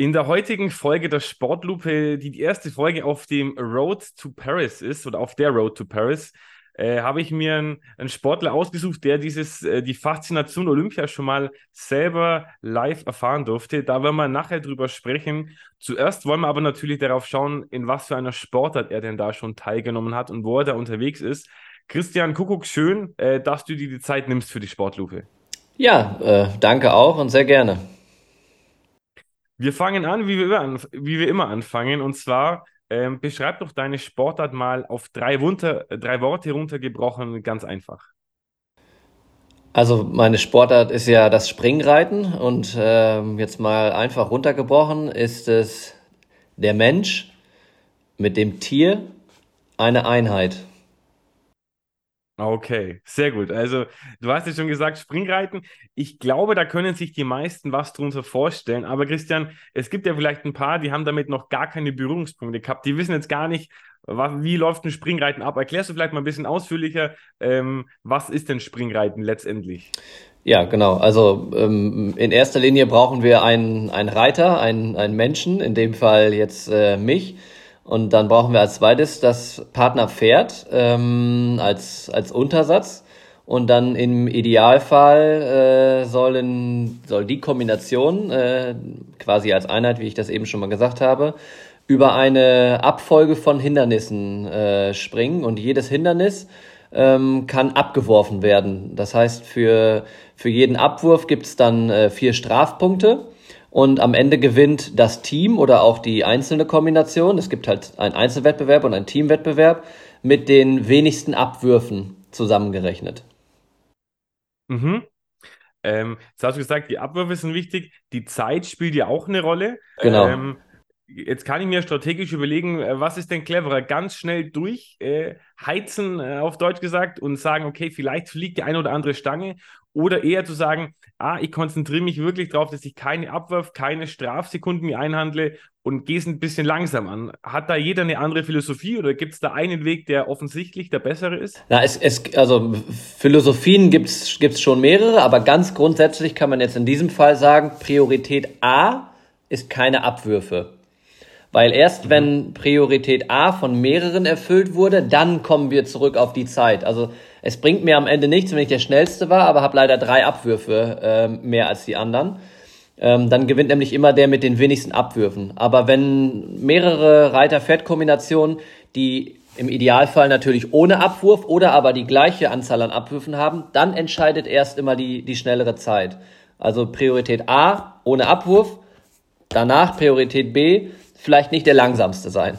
In der heutigen Folge der Sportlupe, die die erste Folge auf dem Road to Paris ist oder auf der Road to Paris, äh, habe ich mir einen, einen, Sportler ausgesucht, der dieses, äh, die Faszination Olympia schon mal selber live erfahren durfte. Da werden wir nachher drüber sprechen. Zuerst wollen wir aber natürlich darauf schauen, in was für einer Sportart er denn da schon teilgenommen hat und wo er da unterwegs ist. Christian Kuckuck, schön, äh, dass du dir die Zeit nimmst für die Sportlupe. Ja, äh, danke auch und sehr gerne. Wir fangen an wie, wir immer, wie wir immer anfangen. Und zwar ähm, beschreib doch deine Sportart mal auf drei, Wunter, drei Worte runtergebrochen, ganz einfach. Also meine Sportart ist ja das Springreiten und äh, jetzt mal einfach runtergebrochen ist es der Mensch mit dem Tier eine Einheit. Okay, sehr gut. Also, du hast ja schon gesagt, Springreiten. Ich glaube, da können sich die meisten was drunter vorstellen. Aber Christian, es gibt ja vielleicht ein paar, die haben damit noch gar keine Berührungspunkte gehabt. Die wissen jetzt gar nicht, wie läuft ein Springreiten ab. Erklärst du vielleicht mal ein bisschen ausführlicher, ähm, was ist denn Springreiten letztendlich? Ja, genau. Also ähm, in erster Linie brauchen wir einen, einen Reiter, einen, einen Menschen, in dem Fall jetzt äh, mich und dann brauchen wir als zweites das Partnerpferd ähm, als, als Untersatz. Und dann im Idealfall äh, sollen, soll die Kombination, äh, quasi als Einheit, wie ich das eben schon mal gesagt habe, über eine Abfolge von Hindernissen äh, springen. Und jedes Hindernis ähm, kann abgeworfen werden. Das heißt, für, für jeden Abwurf gibt es dann äh, vier Strafpunkte und am Ende gewinnt das Team oder auch die einzelne Kombination. Es gibt halt einen Einzelwettbewerb und einen Teamwettbewerb mit den wenigsten Abwürfen zusammengerechnet. Mhm. Ähm, jetzt hast du gesagt, die Abwürfe sind wichtig. Die Zeit spielt ja auch eine Rolle. Genau. Ähm, jetzt kann ich mir strategisch überlegen, äh, was ist denn cleverer? Ganz schnell durchheizen, äh, äh, auf Deutsch gesagt, und sagen, okay, vielleicht fliegt die eine oder andere Stange. Oder eher zu sagen, ah, ich konzentriere mich wirklich darauf, dass ich keine Abwurf, keine Strafsekunden mir einhandle und gehe es ein bisschen langsam an. Hat da jeder eine andere Philosophie oder gibt es da einen Weg, der offensichtlich der bessere ist? Na, es, es, also Philosophien gibt es schon mehrere, aber ganz grundsätzlich kann man jetzt in diesem Fall sagen, Priorität A ist keine Abwürfe. Weil erst mhm. wenn Priorität A von mehreren erfüllt wurde, dann kommen wir zurück auf die Zeit. Also es bringt mir am Ende nichts, wenn ich der Schnellste war, aber habe leider drei Abwürfe äh, mehr als die anderen. Ähm, dann gewinnt nämlich immer der mit den wenigsten Abwürfen. Aber wenn mehrere Reiter-Pferd-Kombinationen, die im Idealfall natürlich ohne Abwurf oder aber die gleiche Anzahl an Abwürfen haben, dann entscheidet erst immer die, die schnellere Zeit. Also Priorität A ohne Abwurf, danach Priorität B vielleicht nicht der langsamste sein.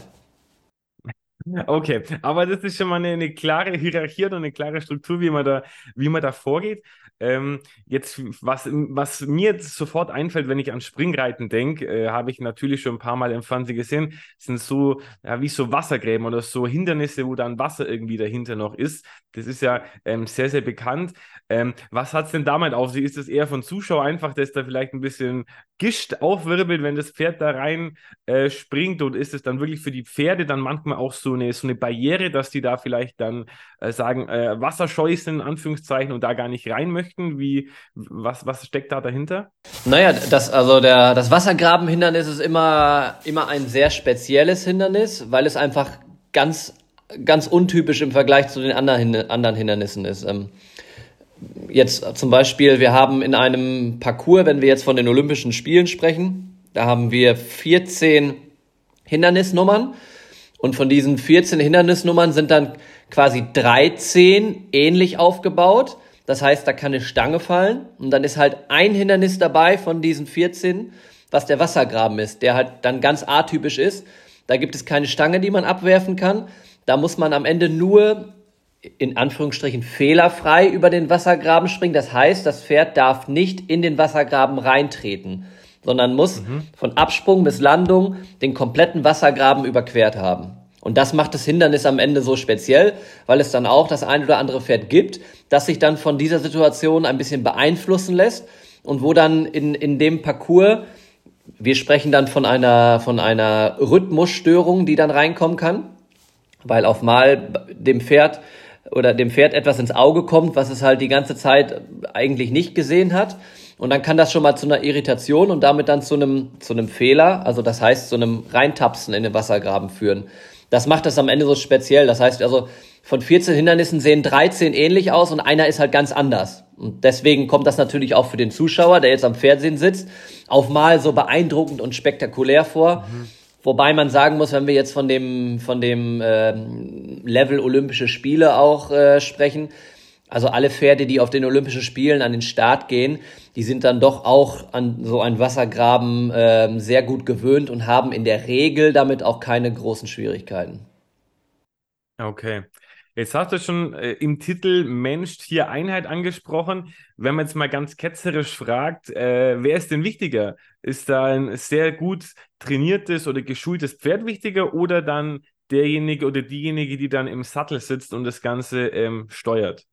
Okay, aber das ist schon mal eine, eine, klare Hierarchie und eine klare Struktur, wie man da, wie man da vorgeht. Ähm, jetzt, was, was mir jetzt sofort einfällt, wenn ich an Springreiten denke, äh, habe ich natürlich schon ein paar Mal im Fernsehen gesehen, sind so, ja, wie so Wassergräben oder so Hindernisse, wo dann Wasser irgendwie dahinter noch ist. Das ist ja ähm, sehr, sehr bekannt. Ähm, was hat es denn damit auf sich? Ist es eher von Zuschauer einfach, dass da vielleicht ein bisschen Gischt aufwirbelt, wenn das Pferd da rein äh, springt? Und ist es dann wirklich für die Pferde dann manchmal auch so eine, so eine Barriere, dass die da vielleicht dann äh, sagen, äh, wasserscheu sind, in Anführungszeichen, und da gar nicht rein möchten? Wie, was, was steckt da dahinter? Naja, das, also der, das Wassergrabenhindernis ist immer, immer ein sehr spezielles Hindernis, weil es einfach ganz, ganz untypisch im Vergleich zu den anderen, anderen Hindernissen ist. Ähm, jetzt zum Beispiel, wir haben in einem Parcours, wenn wir jetzt von den Olympischen Spielen sprechen, da haben wir 14 Hindernisnummern und von diesen 14 Hindernisnummern sind dann quasi 13 ähnlich aufgebaut. Das heißt, da kann eine Stange fallen und dann ist halt ein Hindernis dabei von diesen 14, was der Wassergraben ist, der halt dann ganz atypisch ist. Da gibt es keine Stange, die man abwerfen kann. Da muss man am Ende nur in Anführungsstrichen fehlerfrei über den Wassergraben springen. Das heißt, das Pferd darf nicht in den Wassergraben reintreten, sondern muss mhm. von Absprung bis Landung den kompletten Wassergraben überquert haben. Und das macht das Hindernis am Ende so speziell, weil es dann auch das ein oder andere Pferd gibt, das sich dann von dieser Situation ein bisschen beeinflussen lässt und wo dann in, in dem Parcours, wir sprechen dann von einer, von einer Rhythmusstörung, die dann reinkommen kann, weil auf mal dem Pferd oder dem Pferd etwas ins Auge kommt, was es halt die ganze Zeit eigentlich nicht gesehen hat. Und dann kann das schon mal zu einer Irritation und damit dann zu einem, zu einem Fehler, also das heißt zu einem Reintapsen in den Wassergraben führen. Das macht das am Ende so speziell. Das heißt also, von 14 Hindernissen sehen 13 ähnlich aus und einer ist halt ganz anders. Und deswegen kommt das natürlich auch für den Zuschauer, der jetzt am Fernsehen sitzt, auf mal so beeindruckend und spektakulär vor. Mhm. Wobei man sagen muss, wenn wir jetzt von dem, von dem äh, Level Olympische Spiele auch äh, sprechen, also alle Pferde, die auf den Olympischen Spielen an den Start gehen, die sind dann doch auch an so einen Wassergraben äh, sehr gut gewöhnt und haben in der Regel damit auch keine großen Schwierigkeiten. Okay. Jetzt hast du schon äh, im Titel Mensch, Tier, Einheit angesprochen. Wenn man jetzt mal ganz ketzerisch fragt, äh, wer ist denn wichtiger? Ist da ein sehr gut trainiertes oder geschultes Pferd wichtiger oder dann derjenige oder diejenige, die dann im Sattel sitzt und das Ganze ähm, steuert?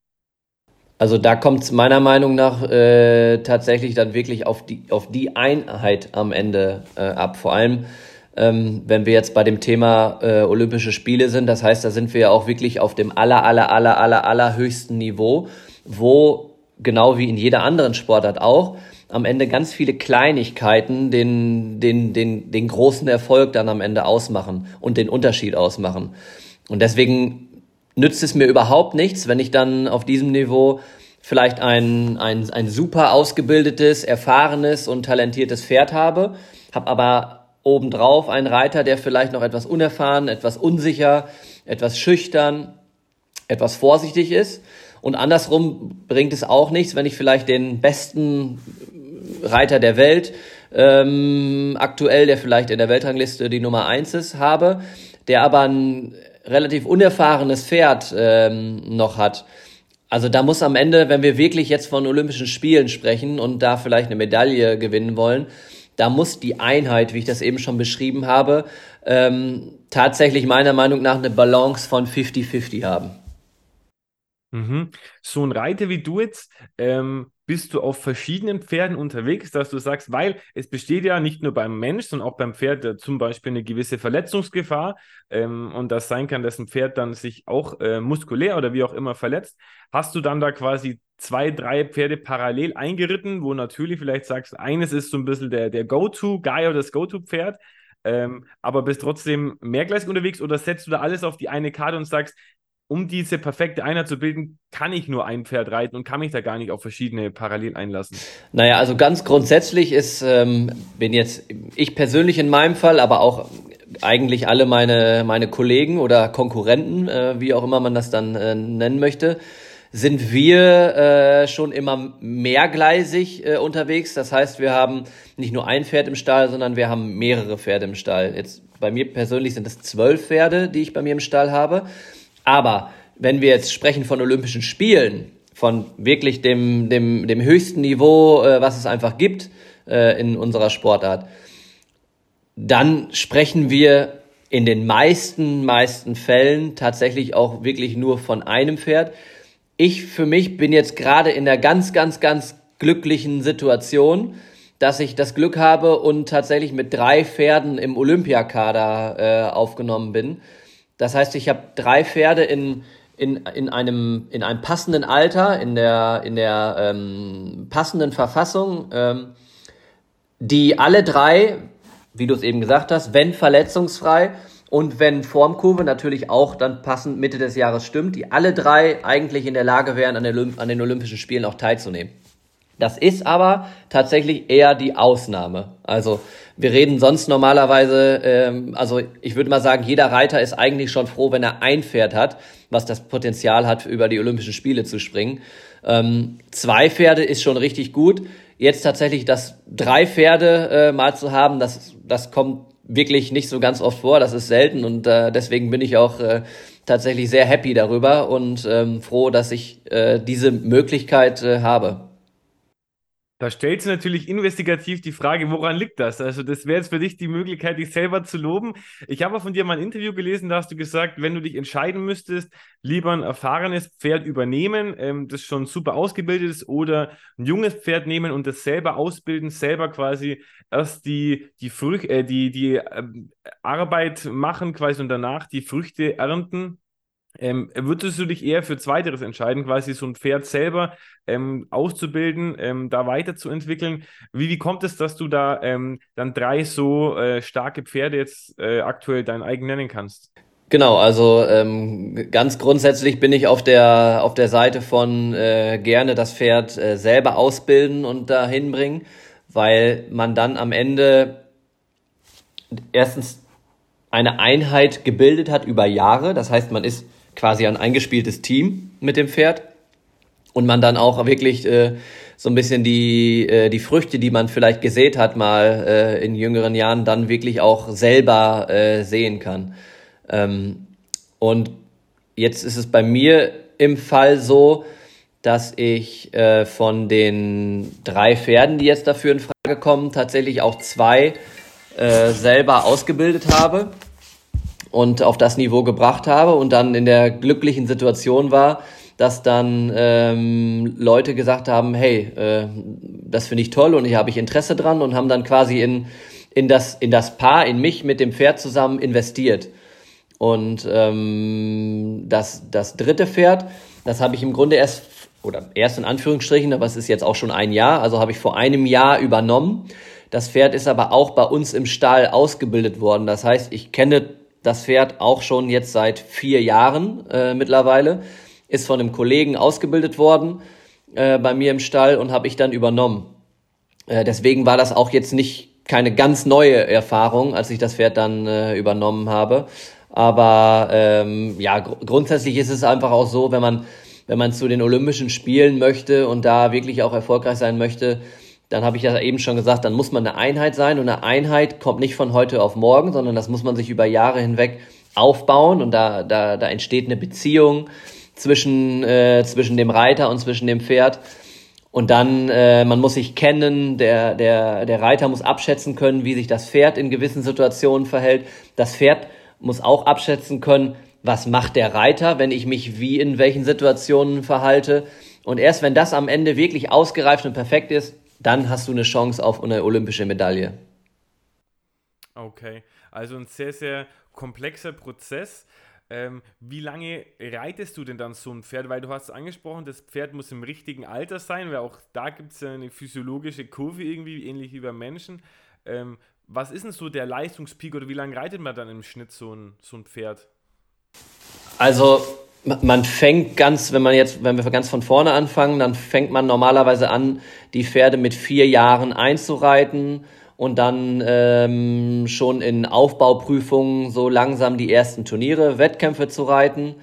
Also da kommt es meiner Meinung nach äh, tatsächlich dann wirklich auf die, auf die Einheit am Ende äh, ab. Vor allem, ähm, wenn wir jetzt bei dem Thema äh, Olympische Spiele sind, das heißt, da sind wir ja auch wirklich auf dem aller, aller, aller, aller, aller höchsten Niveau, wo genau wie in jeder anderen Sportart auch, am Ende ganz viele Kleinigkeiten den, den, den, den großen Erfolg dann am Ende ausmachen und den Unterschied ausmachen. Und deswegen nützt es mir überhaupt nichts, wenn ich dann auf diesem Niveau vielleicht ein, ein, ein super ausgebildetes, erfahrenes und talentiertes Pferd habe, habe aber obendrauf einen Reiter, der vielleicht noch etwas unerfahren, etwas unsicher, etwas schüchtern, etwas vorsichtig ist. Und andersrum bringt es auch nichts, wenn ich vielleicht den besten Reiter der Welt ähm, aktuell, der vielleicht in der Weltrangliste die Nummer eins ist, habe, der aber ein relativ unerfahrenes Pferd ähm, noch hat. Also da muss am Ende, wenn wir wirklich jetzt von Olympischen Spielen sprechen und da vielleicht eine Medaille gewinnen wollen, da muss die Einheit, wie ich das eben schon beschrieben habe, ähm, tatsächlich meiner Meinung nach eine Balance von 50-50 haben. Mhm. So ein Reiter wie du jetzt, ähm, bist du auf verschiedenen Pferden unterwegs, dass du sagst, weil es besteht ja nicht nur beim Mensch, sondern auch beim Pferd äh, zum Beispiel eine gewisse Verletzungsgefahr ähm, und das sein kann, dass ein Pferd dann sich auch äh, muskulär oder wie auch immer verletzt. Hast du dann da quasi zwei, drei Pferde parallel eingeritten, wo natürlich vielleicht sagst, eines ist so ein bisschen der, der Go-To-Guy oder das Go-To-Pferd, ähm, aber bist trotzdem mehrgleisig unterwegs oder setzt du da alles auf die eine Karte und sagst, um diese perfekte Einheit zu bilden, kann ich nur ein Pferd reiten und kann mich da gar nicht auf verschiedene parallel einlassen. Naja, also ganz grundsätzlich ist, ähm, bin jetzt ich persönlich in meinem Fall, aber auch eigentlich alle meine, meine Kollegen oder Konkurrenten, äh, wie auch immer man das dann äh, nennen möchte, sind wir äh, schon immer mehrgleisig äh, unterwegs. Das heißt, wir haben nicht nur ein Pferd im Stall, sondern wir haben mehrere Pferde im Stall. Jetzt bei mir persönlich sind es zwölf Pferde, die ich bei mir im Stall habe. Aber wenn wir jetzt sprechen von Olympischen Spielen, von wirklich dem, dem, dem höchsten Niveau, äh, was es einfach gibt äh, in unserer Sportart, dann sprechen wir in den meisten, meisten Fällen tatsächlich auch wirklich nur von einem Pferd. Ich für mich bin jetzt gerade in der ganz, ganz, ganz glücklichen Situation, dass ich das Glück habe und tatsächlich mit drei Pferden im Olympiakader äh, aufgenommen bin. Das heißt, ich habe drei Pferde in, in, in, einem, in einem passenden Alter, in der, in der ähm, passenden Verfassung, ähm, die alle drei, wie du es eben gesagt hast, wenn verletzungsfrei und wenn Formkurve natürlich auch dann passend Mitte des Jahres stimmt, die alle drei eigentlich in der Lage wären, an, den, an den Olympischen Spielen auch teilzunehmen. Das ist aber tatsächlich eher die Ausnahme. Also wir reden sonst normalerweise, ähm, also ich würde mal sagen, jeder Reiter ist eigentlich schon froh, wenn er ein Pferd hat, was das Potenzial hat, über die Olympischen Spiele zu springen. Ähm, zwei Pferde ist schon richtig gut. Jetzt tatsächlich das drei Pferde äh, mal zu haben, das, das kommt wirklich nicht so ganz oft vor. Das ist selten und äh, deswegen bin ich auch äh, tatsächlich sehr happy darüber und ähm, froh, dass ich äh, diese Möglichkeit äh, habe. Da stellt sich natürlich investigativ die Frage, woran liegt das? Also, das wäre jetzt für dich die Möglichkeit, dich selber zu loben. Ich habe von dir mal ein Interview gelesen, da hast du gesagt, wenn du dich entscheiden müsstest, lieber ein erfahrenes Pferd übernehmen, ähm, das schon super ausgebildet ist, oder ein junges Pferd nehmen und das selber ausbilden, selber quasi erst die, die, Früch äh, die, die äh, Arbeit machen quasi und danach die Früchte ernten Ähm, würdest du dich eher für Zweiteres entscheiden, quasi so ein Pferd selber ähm, auszubilden, ähm, da weiterzuentwickeln? Wie, wie kommt es, dass du da ähm, dann drei so äh, starke Pferde jetzt äh, aktuell dein eigen nennen kannst? Genau, also ähm, ganz grundsätzlich bin ich auf der auf der Seite von äh, gerne das Pferd äh, selber ausbilden und dahin bringen, weil man dann am Ende erstens eine Einheit gebildet hat über Jahre. Das heißt, man ist quasi ein eingespieltes Team mit dem Pferd und man dann auch wirklich äh, so ein bisschen die, äh, die Früchte, die man vielleicht gesät hat, mal äh, in jüngeren Jahren, dann wirklich auch selber äh, sehen kann. Ähm, und jetzt ist es bei mir im Fall so, dass ich äh, von den drei Pferden, die jetzt dafür in Frage kommen, tatsächlich auch zwei äh, selber ausgebildet habe und auf das Niveau gebracht habe und dann in der glücklichen Situation war, dass dann ähm, Leute gesagt haben, hey, äh, das finde ich toll und hier habe ich Interesse dran und haben dann quasi in, in, das, in das Paar, in mich mit dem Pferd zusammen investiert. Und ähm, das, das dritte Pferd, das habe ich im Grunde erst, oder erst in Anführungsstrichen, aber es ist jetzt auch schon ein Jahr, also habe ich vor einem Jahr übernommen. Das Pferd ist aber auch bei uns im Stall ausgebildet worden. Das heißt, ich kenne das Pferd auch schon jetzt seit vier Jahren äh, mittlerweile. Ist von einem Kollegen ausgebildet worden äh, bei mir im Stall und habe ich dann übernommen. Äh, deswegen war das auch jetzt nicht keine ganz neue Erfahrung, als ich das Pferd dann äh, übernommen habe. Aber ähm, ja, gr grundsätzlich ist es einfach auch so, wenn man, wenn man zu den Olympischen Spielen möchte und da wirklich auch erfolgreich sein möchte, dann habe ich ja eben schon gesagt, dann muss man eine Einheit sein und eine Einheit kommt nicht von heute auf morgen, sondern das muss man sich über Jahre hinweg aufbauen und da, da, da entsteht eine Beziehung zwischen, äh, zwischen dem Reiter und zwischen dem Pferd. Und dann, äh, man muss sich kennen, der, der, der Reiter muss abschätzen können, wie sich das Pferd in gewissen Situationen verhält. Das Pferd muss auch abschätzen können, was macht der Reiter, wenn ich mich wie in welchen Situationen verhalte. Und erst wenn das am Ende wirklich ausgereift und perfekt ist, dann hast du eine Chance auf eine olympische Medaille. Okay, also ein sehr, sehr komplexer Prozess. Ähm, wie lange reitest du denn dann so ein Pferd? Weil du hast angesprochen, das Pferd muss im richtigen Alter sein, weil auch da gibt es ja eine physiologische Kurve irgendwie, ähnlich wie beim Menschen. Ähm, was ist denn so der Leistungspeak oder wie lange reitet man dann im Schnitt so ein, so ein Pferd? Also man fängt ganz, wenn man jetzt, wenn wir ganz von vorne anfangen, dann fängt man normalerweise an, die Pferde mit vier Jahren einzureiten und dann ähm, schon in Aufbauprüfungen so langsam die ersten Turniere, Wettkämpfe zu reiten.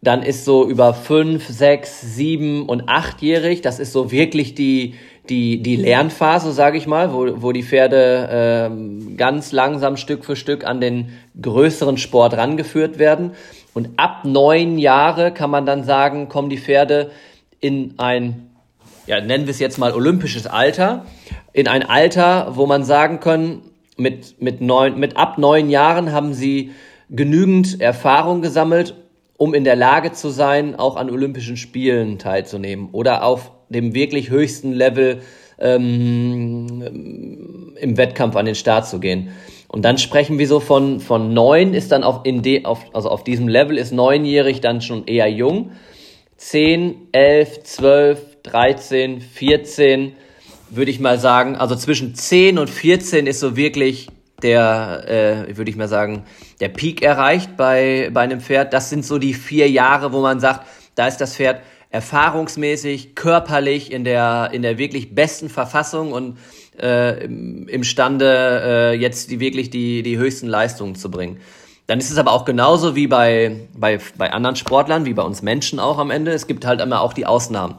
Dann ist so über fünf, sechs, sieben und achtjährig, das ist so wirklich die, die, die Lernphase, sage ich mal, wo, wo die Pferde ähm, ganz langsam Stück für Stück an den größeren Sport rangeführt werden. Und ab neun Jahre kann man dann sagen, kommen die Pferde in ein, ja, nennen wir es jetzt mal olympisches Alter, in ein Alter, wo man sagen kann, mit, mit, neun, mit ab neun Jahren haben sie genügend Erfahrung gesammelt, um in der Lage zu sein, auch an Olympischen Spielen teilzunehmen oder auf dem wirklich höchsten Level ähm, im Wettkampf an den Start zu gehen. Und dann sprechen wir so von, von neun ist dann auf, in de, auf, also auf diesem Level ist neunjährig dann schon eher jung. Zehn, elf, zwölf, dreizehn, vierzehn, würde ich mal sagen. Also zwischen zehn und vierzehn ist so wirklich der, äh, würde ich mal sagen, der Peak erreicht bei, bei einem Pferd. Das sind so die vier Jahre, wo man sagt, da ist das Pferd erfahrungsmäßig, körperlich in der, in der wirklich besten Verfassung und äh, imstande, äh, jetzt die wirklich die, die höchsten Leistungen zu bringen. Dann ist es aber auch genauso wie bei, bei, bei anderen Sportlern, wie bei uns Menschen auch am Ende. Es gibt halt immer auch die Ausnahmen.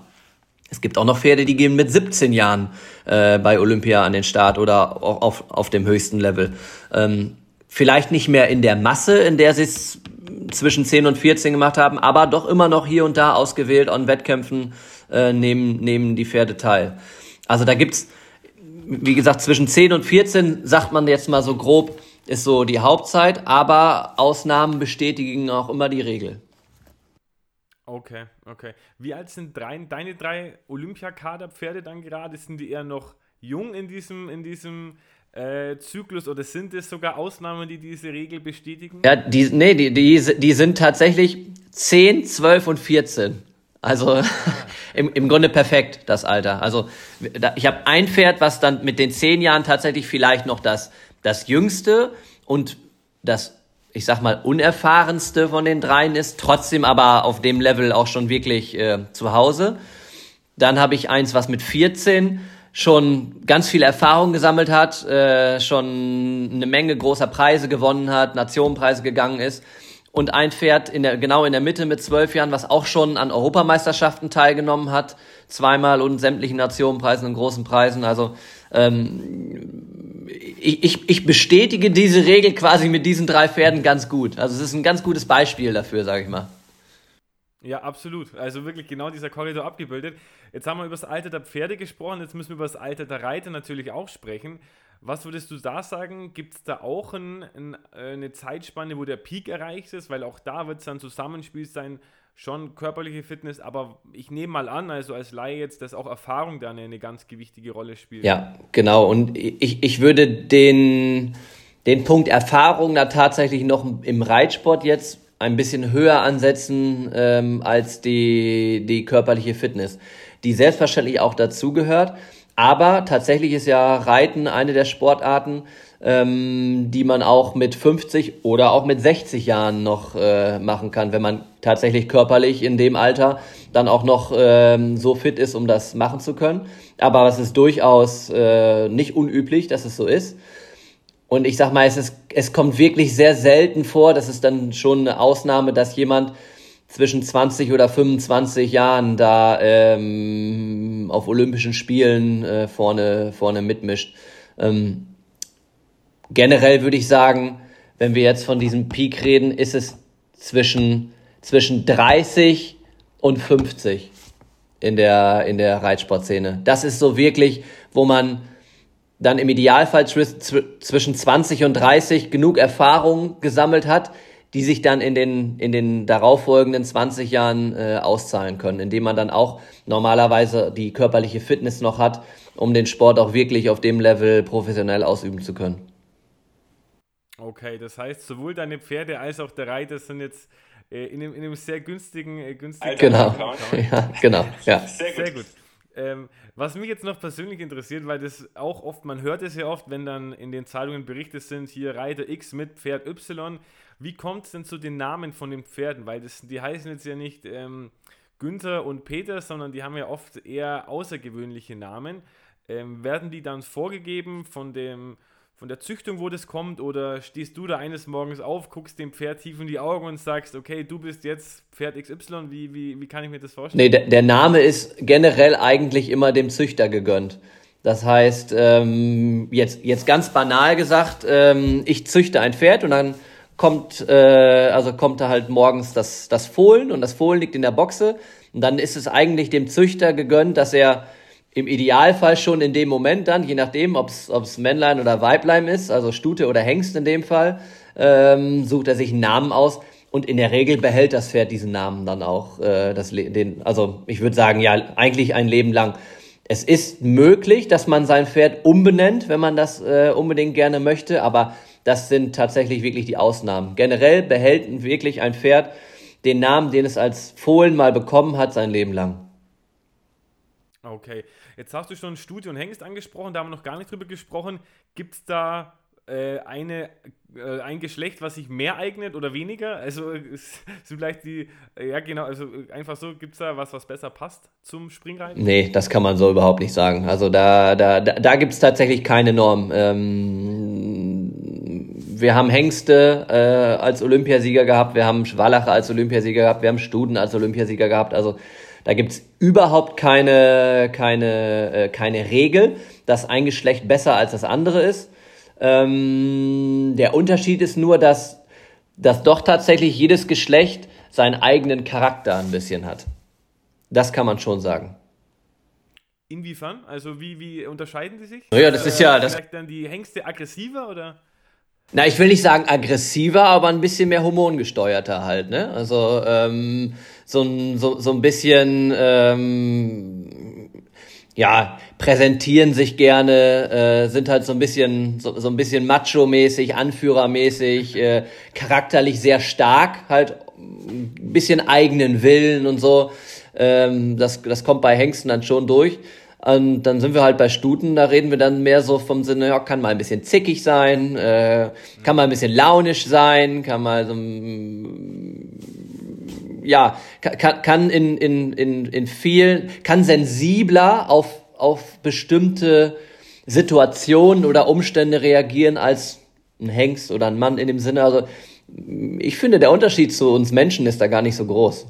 Es gibt auch noch Pferde, die gehen mit 17 Jahren äh, bei Olympia an den Start oder auf, auf dem höchsten Level. Ähm, vielleicht nicht mehr in der Masse, in der sie es zwischen 10 und 14 gemacht haben, aber doch immer noch hier und da ausgewählt an Wettkämpfen äh, nehmen, nehmen die Pferde teil. Also da gibt's wie gesagt, zwischen 10 und 14 sagt man jetzt mal so grob, ist so die Hauptzeit, aber Ausnahmen bestätigen auch immer die Regel. Okay, okay. Wie alt sind drei, deine drei Olympiakader-Pferde dann gerade? Sind die eher noch jung in diesem, in diesem äh, Zyklus oder sind es sogar Ausnahmen, die diese Regel bestätigen? Ja, die, nee, die, die, die sind tatsächlich 10, 12 und 14. Also im, im Grunde perfekt, das Alter. Also ich habe ein Pferd, was dann mit den zehn Jahren tatsächlich vielleicht noch das, das jüngste und das, ich sag mal, unerfahrenste von den dreien ist, trotzdem aber auf dem Level auch schon wirklich äh, zu Hause. Dann habe ich eins, was mit 14 schon ganz viel Erfahrung gesammelt hat, äh, schon eine Menge großer Preise gewonnen hat, Nationenpreise gegangen ist. Und ein Pferd in der, genau in der Mitte mit zwölf Jahren, was auch schon an Europameisterschaften teilgenommen hat, zweimal und sämtlichen Nationenpreisen und großen Preisen. Also ähm, ich, ich, ich bestätige diese Regel quasi mit diesen drei Pferden ganz gut. Also es ist ein ganz gutes Beispiel dafür, sage ich mal. Ja, absolut. Also wirklich genau dieser Korridor abgebildet. Jetzt haben wir über das Alter der Pferde gesprochen, jetzt müssen wir über das Alter der Reiter natürlich auch sprechen. Was würdest du da sagen? Gibt es da auch ein, ein, äh, eine Zeitspanne, wo der Peak erreicht ist? Weil auch da wird es ein Zusammenspiel sein, schon körperliche Fitness, aber ich nehme mal an, also als Laie jetzt, dass auch Erfahrung da eine, eine ganz gewichtige Rolle spielt. Ja, genau. Und ich, ich würde den, den Punkt Erfahrung da tatsächlich noch im Reitsport jetzt ein bisschen höher ansetzen ähm, als die, die körperliche Fitness, die selbstverständlich auch dazugehört. Aber tatsächlich ist ja Reiten eine der Sportarten, ähm, die man auch mit 50 oder auch mit 60 Jahren noch äh, machen kann, wenn man tatsächlich körperlich in dem Alter dann auch noch ähm, so fit ist, um das machen zu können. Aber es ist durchaus äh, nicht unüblich, dass es so ist. Und ich sag mal, es, ist, es kommt wirklich sehr selten vor, das ist dann schon eine Ausnahme, dass jemand zwischen 20 oder 25 Jahren da ähm, auf Olympischen Spielen äh, vorne, vorne mitmischt. Ähm, generell würde ich sagen, wenn wir jetzt von diesem Peak reden, ist es zwischen, zwischen 30 und 50 in der, in der Reitsportszene. Das ist so wirklich, wo man dann im Idealfall zwischen 20 und 30 genug Erfahrung gesammelt hat, die sich dann in den, in den darauffolgenden 20 Jahren äh, auszahlen können, indem man dann auch normalerweise die körperliche Fitness noch hat, um den Sport auch wirklich auf dem Level professionell ausüben zu können. Okay, das heißt, sowohl deine Pferde als auch der Reiter sind jetzt äh, in, einem, in, einem, sehr günstigen, äh, günstigen Genau, ja, genau, ja. Sehr gut. Sehr gut. Ähm, was mich jetzt noch persönlich interessiert, weil das auch oft, man hört es ja oft, wenn dann in den Zeitungen Berichte sind, hier Reiter X mit Pferd Y. Wie kommt es denn zu den Namen von den Pferden? Weil das, die heißen jetzt ja nicht ähm, Günther und Peter, sondern die haben ja oft eher außergewöhnliche Namen. Ähm, werden die dann vorgegeben von dem von der Züchtung, wo das kommt, oder stehst du da eines Morgens auf, guckst dem Pferd tief in die Augen und sagst, okay, du bist jetzt Pferd XY, wie, wie, wie kann ich mir das vorstellen? Nee, der, der Name ist generell eigentlich immer dem Züchter gegönnt. Das heißt, ähm, jetzt, jetzt ganz banal gesagt, ähm, ich züchte ein Pferd und dann kommt, äh, also kommt da halt morgens das, das Fohlen und das Fohlen liegt in der Boxe und dann ist es eigentlich dem Züchter gegönnt, dass er im Idealfall schon in dem Moment dann, je nachdem, ob es Männlein oder Weiblein ist, also Stute oder Hengst in dem Fall, ähm, sucht er sich einen Namen aus und in der Regel behält das Pferd diesen Namen dann auch. Äh, das, den, also ich würde sagen, ja, eigentlich ein Leben lang. Es ist möglich, dass man sein Pferd umbenennt, wenn man das äh, unbedingt gerne möchte, aber das sind tatsächlich wirklich die Ausnahmen. Generell behält wirklich ein Pferd den Namen, den es als Fohlen mal bekommen hat, sein Leben lang. Okay. Jetzt hast du schon Studie und Hengst angesprochen, da haben wir noch gar nicht drüber gesprochen. Gibt es da äh, eine, äh, ein Geschlecht, was sich mehr eignet oder weniger? Also ist, vielleicht die, äh, ja genau, also einfach so, gibt es da was, was besser passt zum Springreiten? Nee, das kann man so überhaupt nicht sagen. Also da, da, da, da gibt es tatsächlich keine Norm. Ähm, wir haben Hengste äh, als Olympiasieger gehabt, wir haben Schwallacher als Olympiasieger gehabt, wir haben Studen als Olympiasieger gehabt. Also da gibt's überhaupt keine, keine, äh, keine Regel, dass ein Geschlecht besser als das andere ist. Ähm, der Unterschied ist nur, dass, dass doch tatsächlich jedes Geschlecht seinen eigenen Charakter ein bisschen hat. Das kann man schon sagen. Inwiefern? Also wie, wie unterscheiden die sich? Ja, das ist ja... Das Vielleicht dann die Hengste aggressiver oder... Na, ich will nicht sagen aggressiver, aber ein bisschen mehr hormongesteuerter halt, ne? Also ähm, so, ein, so, so ein bisschen, ähm, ja, präsentieren sich gerne, äh, sind halt so ein bisschen, so, so ein bisschen macho-mäßig, anführermäßig, äh, charakterlich sehr stark, halt ein bisschen eigenen Willen und so. Ähm, das, das kommt bei Hengsten dann schon durch. Und dann sind wir halt bei Stuten, da reden wir dann mehr so vom Sinne, ja, kann mal ein bisschen zickig sein, äh, kann mal ein bisschen launisch sein, kann mal so, ja, kann, kann in, in, in, in vielen, kann sensibler auf, auf bestimmte Situationen oder Umstände reagieren als ein Hengst oder ein Mann in dem Sinne. Also ich finde, der Unterschied zu uns Menschen ist da gar nicht so groß.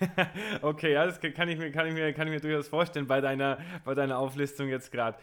okay, ja, das kann ich mir, kann ich mir, kann ich mir durchaus vorstellen bei deiner, bei deiner Auflistung jetzt gerade.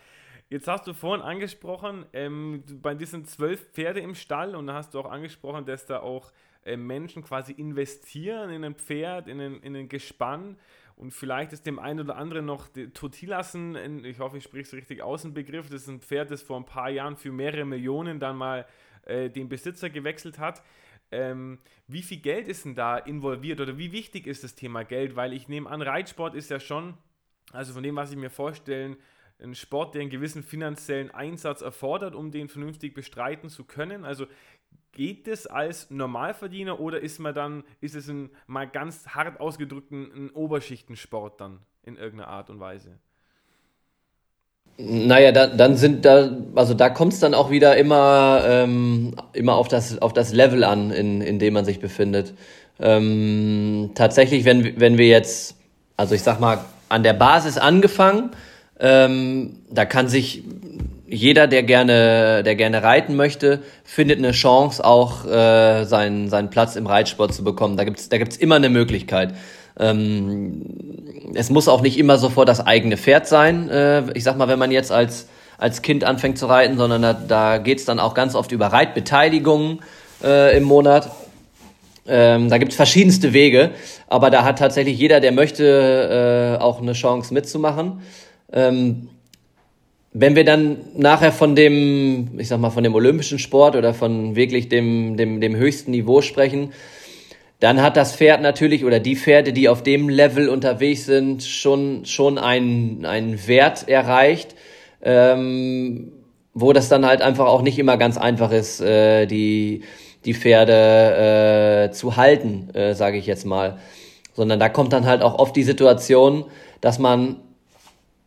Jetzt hast du vorhin angesprochen, ähm, bei diesen zwölf Pferde im Stall und da hast du auch angesprochen, dass da auch äh, Menschen quasi investieren in ein Pferd, in ein, in ein Gespann und vielleicht ist dem einen oder anderen noch Totilassen, ich hoffe, ich spreche es richtig aus, ein Begriff, das ist ein Pferd, das vor ein paar Jahren für mehrere Millionen dann mal äh, den Besitzer gewechselt hat. Ähm, wie viel Geld ist denn da involviert oder wie wichtig ist das Thema Geld? Weil ich nehme an, Reitsport ist ja schon, also von dem, was ich mir vorstellen, ein Sport, der einen gewissen finanziellen Einsatz erfordert, um den vernünftig bestreiten zu können. Also geht es als Normalverdiener oder ist man dann, ist es ein mal ganz hart ausgedrückten ein Oberschichtensport dann in irgendeiner Art und Weise? Naja, da, dann sind da, also da kommt es dann auch wieder immer, ähm, immer auf das, auf das Level an, in, in dem man sich befindet. Ähm, tatsächlich, wenn, wenn wir jetzt, also ich sag mal, an der Basis angefangen, ähm, da kann sich jeder, der gerne, der gerne reiten möchte, findet eine Chance, auch äh, seinen, seinen Platz im Reitsport zu bekommen. Da gibt's da gibt's immer eine Möglichkeit. Ähm, es muss auch nicht immer sofort das eigene Pferd sein. Äh, ich sag mal, wenn man jetzt als, als Kind anfängt zu reiten, sondern da, da geht's dann auch ganz oft über Reitbeteiligungen äh, im Monat. Ähm, da gibt's verschiedenste Wege, aber da hat tatsächlich jeder, der möchte, äh, auch eine Chance mitzumachen. Ähm, wenn wir dann nachher von dem, ich sag mal, von dem olympischen Sport oder von wirklich dem, dem, dem höchsten Niveau sprechen, dann hat das Pferd natürlich oder die Pferde, die auf dem Level unterwegs sind, schon, schon einen, einen Wert erreicht, ähm, wo das dann halt einfach auch nicht immer ganz einfach ist, äh, die, die Pferde äh, zu halten, äh, sage ich jetzt mal. Sondern da kommt dann halt auch oft die Situation, dass man,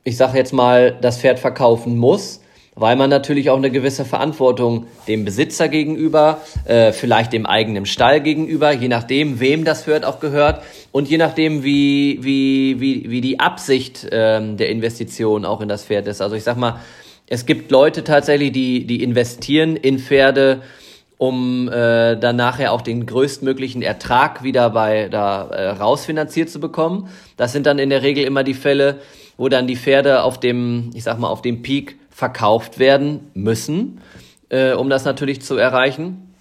ich sage jetzt mal, das Pferd verkaufen muss, weil man natürlich auch eine gewisse Verantwortung dem Besitzer gegenüber, äh, vielleicht dem eigenen Stall gegenüber, je nachdem, wem das Pferd auch gehört und je nachdem, wie, wie, wie, wie die Absicht ähm, der Investition auch in das Pferd ist. Also ich sag mal, es gibt Leute tatsächlich, die, die investieren in Pferde, um äh, dann nachher auch den größtmöglichen Ertrag wieder bei da äh, rausfinanziert zu bekommen. Das sind dann in der Regel immer die Fälle, wo dann die Pferde auf dem, ich sag mal, auf dem Peak verkauft werden müssen, äh, um das natürlich zu erreichen.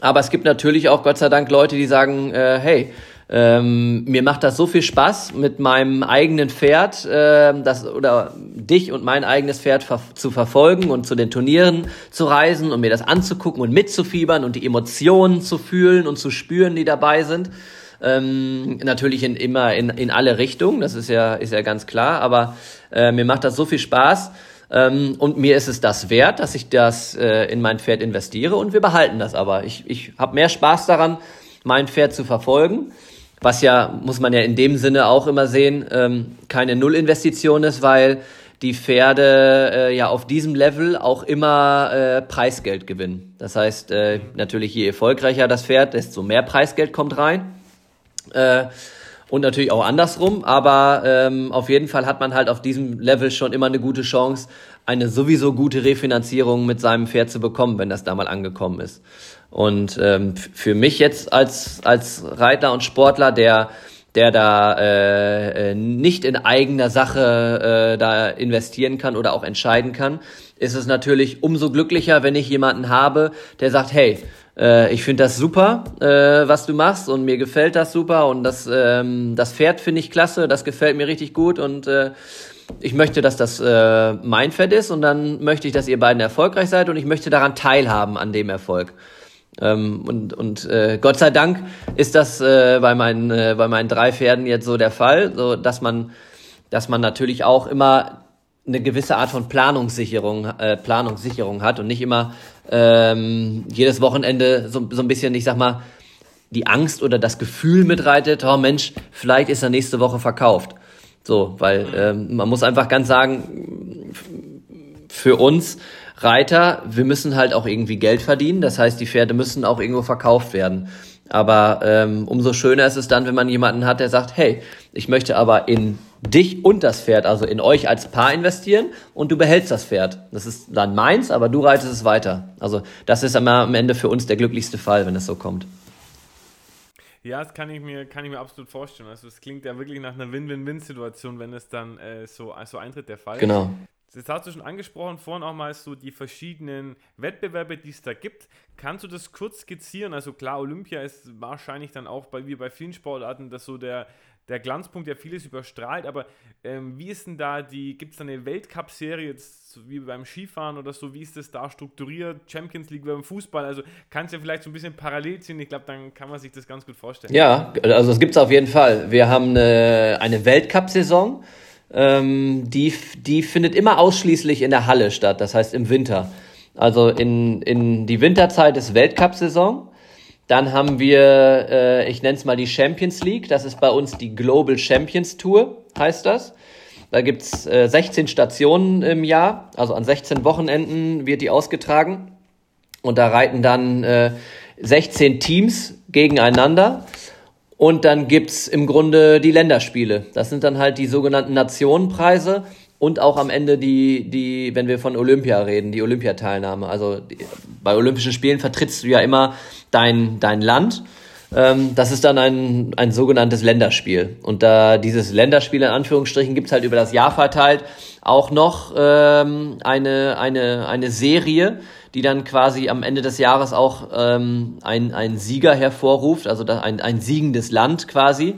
Aber es gibt natürlich auch Gott sei Dank Leute, die sagen, äh, hey, ähm, mir macht das so viel Spaß mit meinem eigenen Pferd, äh, das oder dich und mein eigenes Pferd ver zu verfolgen und zu den Turnieren zu reisen und mir das anzugucken und mitzufiebern und die Emotionen zu fühlen und zu spüren, die dabei sind. Ähm, natürlich in, immer in, in alle Richtungen, das ist ja, ist ja ganz klar, aber äh, mir macht das so viel Spaß, ähm, und mir ist es das wert, dass ich das äh, in mein Pferd investiere und wir behalten das aber. Ich, ich habe mehr Spaß daran, mein Pferd zu verfolgen, was ja, muss man ja in dem Sinne auch immer sehen, ähm, keine Nullinvestition ist, weil die Pferde äh, ja auf diesem Level auch immer äh, Preisgeld gewinnen. Das heißt, äh, natürlich je erfolgreicher das Pferd, desto mehr Preisgeld kommt rein. Äh, und natürlich auch andersrum, aber ähm, auf jeden Fall hat man halt auf diesem Level schon immer eine gute Chance, eine sowieso gute Refinanzierung mit seinem Pferd zu bekommen, wenn das da mal angekommen ist. Und ähm, für mich jetzt als, als Reiter und Sportler, der der da äh, äh, nicht in eigener Sache äh, da investieren kann oder auch entscheiden kann, ist es natürlich umso glücklicher, wenn ich jemanden habe, der sagt, hey, äh, ich finde das super, äh, was du machst und mir gefällt das super und das, ähm, das Pferd finde ich klasse, das gefällt mir richtig gut und äh, ich möchte, dass das mein Pferd ist und dann möchte ich, dass ihr beiden erfolgreich seid und ich möchte daran teilhaben an dem Erfolg. Ähm, und und Gott sei Dank ist das bei, meinen, bei meinen drei Pferden jetzt so der Fall, so dass man dass man natürlich auch immer eine gewisse Art von Planungssicherung, äh, Planungssicherung hat und nicht immer ähm, jedes Wochenende so, so ein bisschen, ich sag mal, die Angst oder das Gefühl mitreitet, oh Mensch, vielleicht ist er nächste Woche verkauft. So, weil ähm, man muss einfach ganz sagen, für uns Reiter, wir müssen halt auch irgendwie Geld verdienen. Das heißt, die Pferde müssen auch irgendwo verkauft werden. Aber ähm, umso schöner ist es dann, wenn man jemanden hat, der sagt, hey, ich möchte aber in dich und das Pferd, also in euch als Paar investieren und du behältst das Pferd. Das ist dann meins, aber du reitest es weiter. Also das ist am Ende für uns der glücklichste Fall, wenn es so kommt. Ja, das kann ich mir, kann ich mir absolut vorstellen. Also es klingt ja wirklich nach einer Win-Win-Win-Situation, wenn es dann äh, so, so eintritt, der Fall. Genau. Das hast du schon angesprochen, vorhin auch mal so die verschiedenen Wettbewerbe, die es da gibt. Kannst du das kurz skizzieren? Also klar, Olympia ist wahrscheinlich dann auch bei, wie bei vielen Sportarten, dass so der, der Glanzpunkt, der vieles überstrahlt, aber ähm, wie ist denn da die, gibt es da eine Weltcup-Serie jetzt wie beim Skifahren oder so, wie ist das da strukturiert? Champions League beim Fußball, also kannst du ja vielleicht so ein bisschen parallel ziehen, ich glaube, dann kann man sich das ganz gut vorstellen. Ja, also es gibt es auf jeden Fall. Wir haben eine, eine Weltcup-Saison, ähm, die, die findet immer ausschließlich in der Halle statt, das heißt im Winter. Also in, in die Winterzeit ist Weltcup-Saison. Dann haben wir, äh, ich nenne es mal die Champions League. Das ist bei uns die Global Champions Tour, heißt das. Da gibt's äh, 16 Stationen im Jahr, also an 16 Wochenenden wird die ausgetragen. Und da reiten dann äh, 16 Teams gegeneinander. Und dann gibt's im Grunde die Länderspiele. Das sind dann halt die sogenannten Nationenpreise und auch am Ende die, die, wenn wir von Olympia reden, die Olympiateilnahme. Also die, bei Olympischen Spielen vertrittst du ja immer dein, dein Land. Ähm, das ist dann ein, ein sogenanntes Länderspiel. Und da dieses Länderspiel in Anführungsstrichen gibt's halt über das Jahr verteilt auch noch ähm, eine, eine, eine Serie, die dann quasi am Ende des Jahres auch ähm, ein, ein Sieger hervorruft, also ein, ein siegendes Land quasi.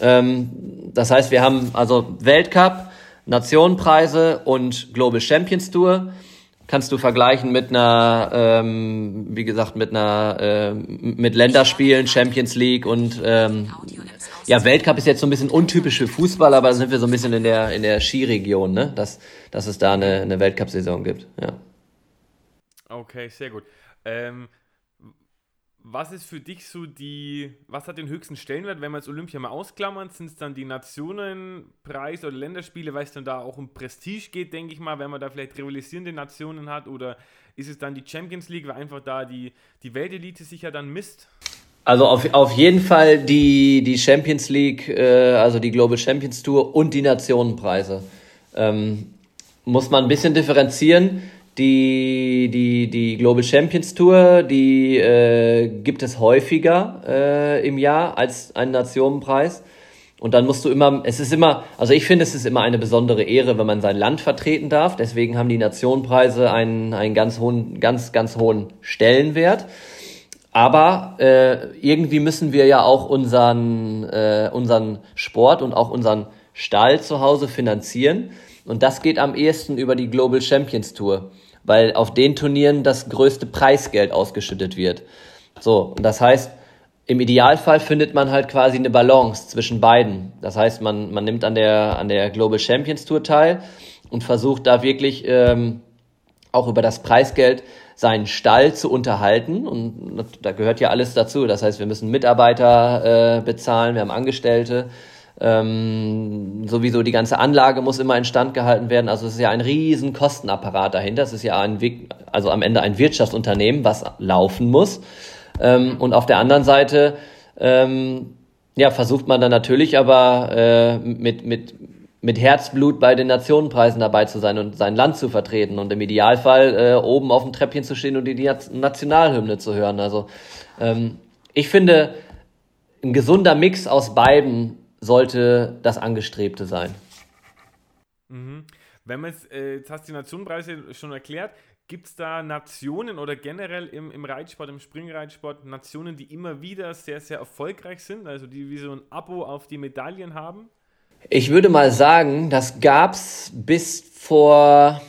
Ähm, das heißt, wir haben also Weltcup, Nationenpreise und Global Champions Tour. Kannst du vergleichen mit einer, ähm, wie gesagt, mit einer, äh, mit Länderspielen, Champions League und ähm, ja, Weltcup ist jetzt so ein bisschen untypisch für Fußball, aber da sind wir so ein bisschen in der in der Skiregion, ne? Dass, dass es da eine, eine Weltcup-Saison gibt. Ja. Okay, sehr gut. Ähm, was ist für dich so die, was hat den höchsten Stellenwert, wenn wir jetzt Olympia mal ausklammern, sind es dann die Nationenpreis oder Länderspiele, weil es dann da auch um Prestige geht, denke ich mal, wenn man da vielleicht rivalisierende Nationen hat oder ist es dann die Champions League, weil einfach da die, die Weltelite sich ja dann misst? Also auf, auf jeden Fall die, die Champions League, äh, also die Global Champions Tour und die Nationenpreise. Ähm, muss man ein bisschen differenzieren die, die, die Global Champions Tour, die äh, gibt es häufiger äh, im Jahr als einen Nationenpreis. Und dann musst du immer, es ist immer, also ich finde, es ist immer eine besondere Ehre, wenn man sein Land vertreten darf. Deswegen haben die Nationenpreise einen, einen ganz hohen, ganz, ganz hohen Stellenwert. Aber äh, irgendwie müssen wir ja auch unseren, äh, unseren Sport und auch unseren Stall zu Hause finanzieren. Und das geht am ehesten über die Global Champions Tour weil auf den Turnieren das größte Preisgeld ausgeschüttet wird. So, und das heißt, im Idealfall findet man halt quasi eine Balance zwischen beiden. Das heißt, man, man nimmt an der, an der Global Champions Tour teil und versucht da wirklich ähm, auch über das Preisgeld seinen Stall zu unterhalten. Und da gehört ja alles dazu. Das heißt, wir müssen Mitarbeiter äh, bezahlen, wir haben Angestellte, ähm, sowieso die ganze Anlage muss immer instand gehalten werden. Also es ist ja ein riesen Kostenapparat dahinter. Es ist ja ein, also am Ende ein Wirtschaftsunternehmen, was laufen muss. Ähm, und auf der anderen Seite ähm, ja, versucht man dann natürlich aber äh, mit, mit, mit Herzblut bei den Nationenpreisen dabei zu sein und sein Land zu vertreten und im Idealfall äh, oben auf dem Treppchen zu stehen und die Nationalhymne zu hören. Also ähm, ich finde, ein gesunder Mix aus beiden sollte das Angestrebte sein. Mhm. Wenn man jetzt, äh, jetzt hast du die Nationenpreise schon erklärt, gibt es da Nationen oder generell im, im Reitsport, im Springreitsport, Nationen, die immer wieder sehr, sehr erfolgreich sind, also die wie so ein Abo auf die Medaillen haben? Ich würde mal sagen, das gab es bis vor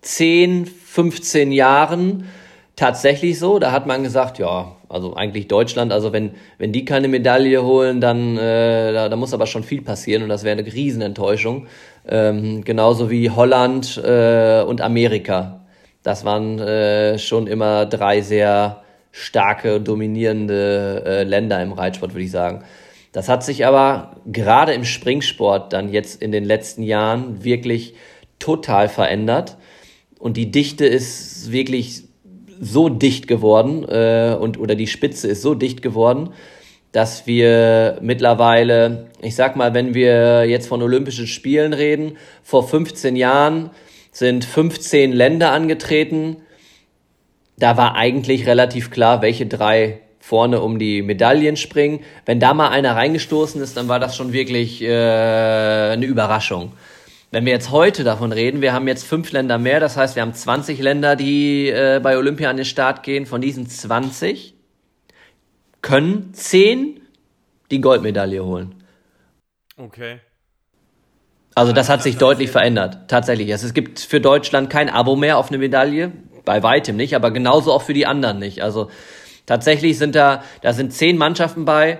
10, 15 Jahren tatsächlich so. Da hat man gesagt, ja, also eigentlich Deutschland, also wenn, wenn die keine Medaille holen, dann äh, da, da muss aber schon viel passieren und das wäre eine Riesenenttäuschung. Ähm, genauso wie Holland äh, und Amerika. Das waren äh, schon immer drei sehr starke, dominierende äh, Länder im Reitsport, würde ich sagen. Das hat sich aber gerade im Springsport dann jetzt in den letzten Jahren wirklich total verändert. Und die Dichte ist wirklich so dicht geworden äh, und oder die Spitze ist so dicht geworden, dass wir mittlerweile, ich sag mal, wenn wir jetzt von Olympischen Spielen reden, vor 15 Jahren sind 15 Länder angetreten. Da war eigentlich relativ klar, welche drei vorne um die Medaillen springen. Wenn da mal einer reingestoßen ist, dann war das schon wirklich äh, eine Überraschung. Wenn wir jetzt heute davon reden, wir haben jetzt fünf Länder mehr, das heißt, wir haben 20 Länder, die äh, bei Olympia an den Start gehen. Von diesen 20 können 10 die Goldmedaille holen. Okay. Also das hat sich deutlich verändert, tatsächlich. Es gibt für Deutschland kein Abo mehr auf eine Medaille, bei weitem nicht, aber genauso auch für die anderen nicht. Also tatsächlich sind da, da sind zehn Mannschaften bei,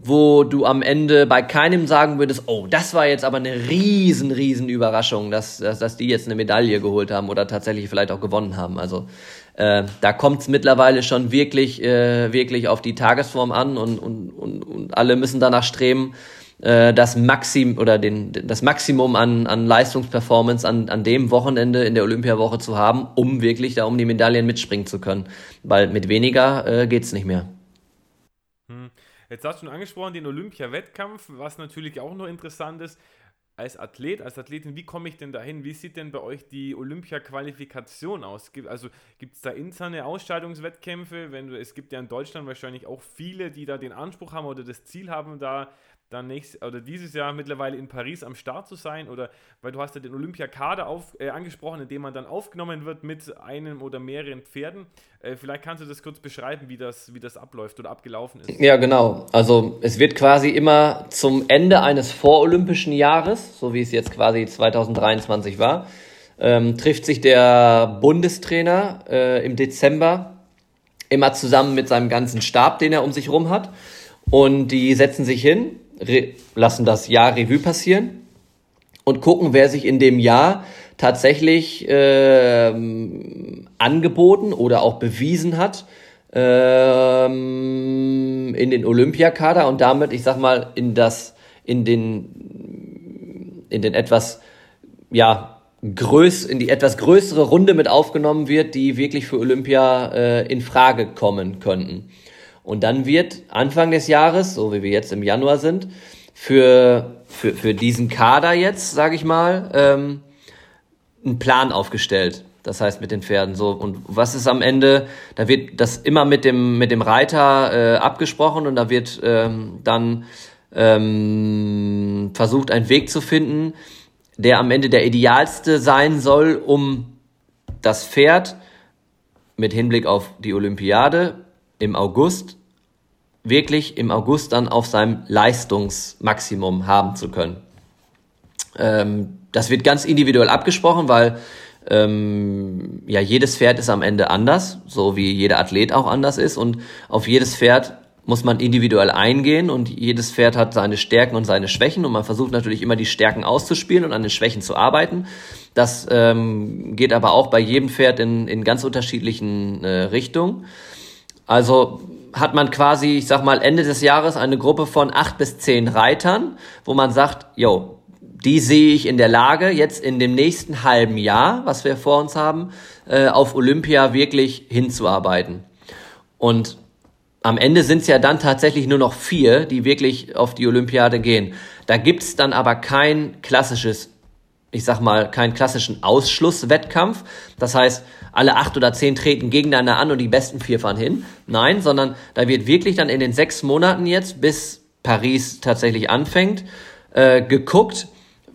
wo du am Ende bei keinem sagen würdest, oh, das war jetzt aber eine riesen, riesen Überraschung, dass, dass, dass die jetzt eine Medaille geholt haben oder tatsächlich vielleicht auch gewonnen haben. Also äh, da kommt es mittlerweile schon wirklich, äh, wirklich auf die Tagesform an und, und, und, und alle müssen danach streben, äh, das Maxim oder den, das Maximum an, an Leistungsperformance an, an dem Wochenende in der Olympiawoche zu haben, um wirklich da um die Medaillen mitspringen zu können. Weil mit weniger äh, geht's nicht mehr. Jetzt hast du schon angesprochen, den Olympia-Wettkampf, was natürlich auch noch interessant ist. Als Athlet, als Athletin, wie komme ich denn dahin? Wie sieht denn bei euch die Olympia-Qualifikation aus? Also gibt es da interne Ausscheidungswettkämpfe? Wenn du, es gibt ja in Deutschland wahrscheinlich auch viele, die da den Anspruch haben oder das Ziel haben, da dann nächstes oder dieses Jahr mittlerweile in Paris am Start zu sein oder weil du hast ja den Olympiakader auf, äh, angesprochen, in dem man dann aufgenommen wird mit einem oder mehreren Pferden. Äh, vielleicht kannst du das kurz beschreiben, wie das, wie das abläuft oder abgelaufen ist. Ja, genau. Also es wird quasi immer zum Ende eines vorolympischen Jahres, so wie es jetzt quasi 2023 war, ähm, trifft sich der Bundestrainer äh, im Dezember immer zusammen mit seinem ganzen Stab, den er um sich herum hat. Und die setzen sich hin, lassen das Jahr Revue passieren und gucken, wer sich in dem Jahr tatsächlich äh, angeboten oder auch bewiesen hat ähm, in den Olympiakader und damit, ich sag mal, in das, in den, in den etwas, ja, größ, in die etwas größere Runde mit aufgenommen wird, die wirklich für Olympia äh, in Frage kommen könnten. Und dann wird Anfang des Jahres, so wie wir jetzt im Januar sind, für, für, für diesen Kader jetzt, sage ich mal, ähm, ein Plan aufgestellt. Das heißt mit den Pferden so. Und was ist am Ende? Da wird das immer mit dem, mit dem Reiter äh, abgesprochen und da wird ähm, dann ähm, versucht, einen Weg zu finden, der am Ende der idealste sein soll, um das Pferd mit Hinblick auf die Olympiade im August wirklich im August dann auf seinem Leistungsmaximum haben zu können. Ähm, das wird ganz individuell abgesprochen, weil ähm, ja jedes Pferd ist am Ende anders, so wie jeder Athlet auch anders ist und auf jedes Pferd muss man individuell eingehen und jedes Pferd hat seine Stärken und seine Schwächen und man versucht natürlich immer die Stärken auszuspielen und an den Schwächen zu arbeiten. Das ähm, geht aber auch bei jedem Pferd in, in ganz unterschiedlichen äh, Richtungen. Also hat man quasi, ich sag mal, Ende des Jahres eine Gruppe von acht bis zehn Reitern, wo man sagt, yo, die sehe ich in der Lage, jetzt in dem nächsten halben Jahr, was wir vor uns haben, äh, auf Olympia wirklich hinzuarbeiten. Und am Ende sind es ja dann tatsächlich nur noch vier, die wirklich auf die Olympiade gehen. Da gibt's dann aber kein klassisches ich sag mal, keinen klassischen Ausschlusswettkampf. Das heißt, alle acht oder zehn treten gegeneinander an und die besten vier fahren hin. Nein, sondern da wird wirklich dann in den sechs Monaten jetzt, bis Paris tatsächlich anfängt, äh, geguckt,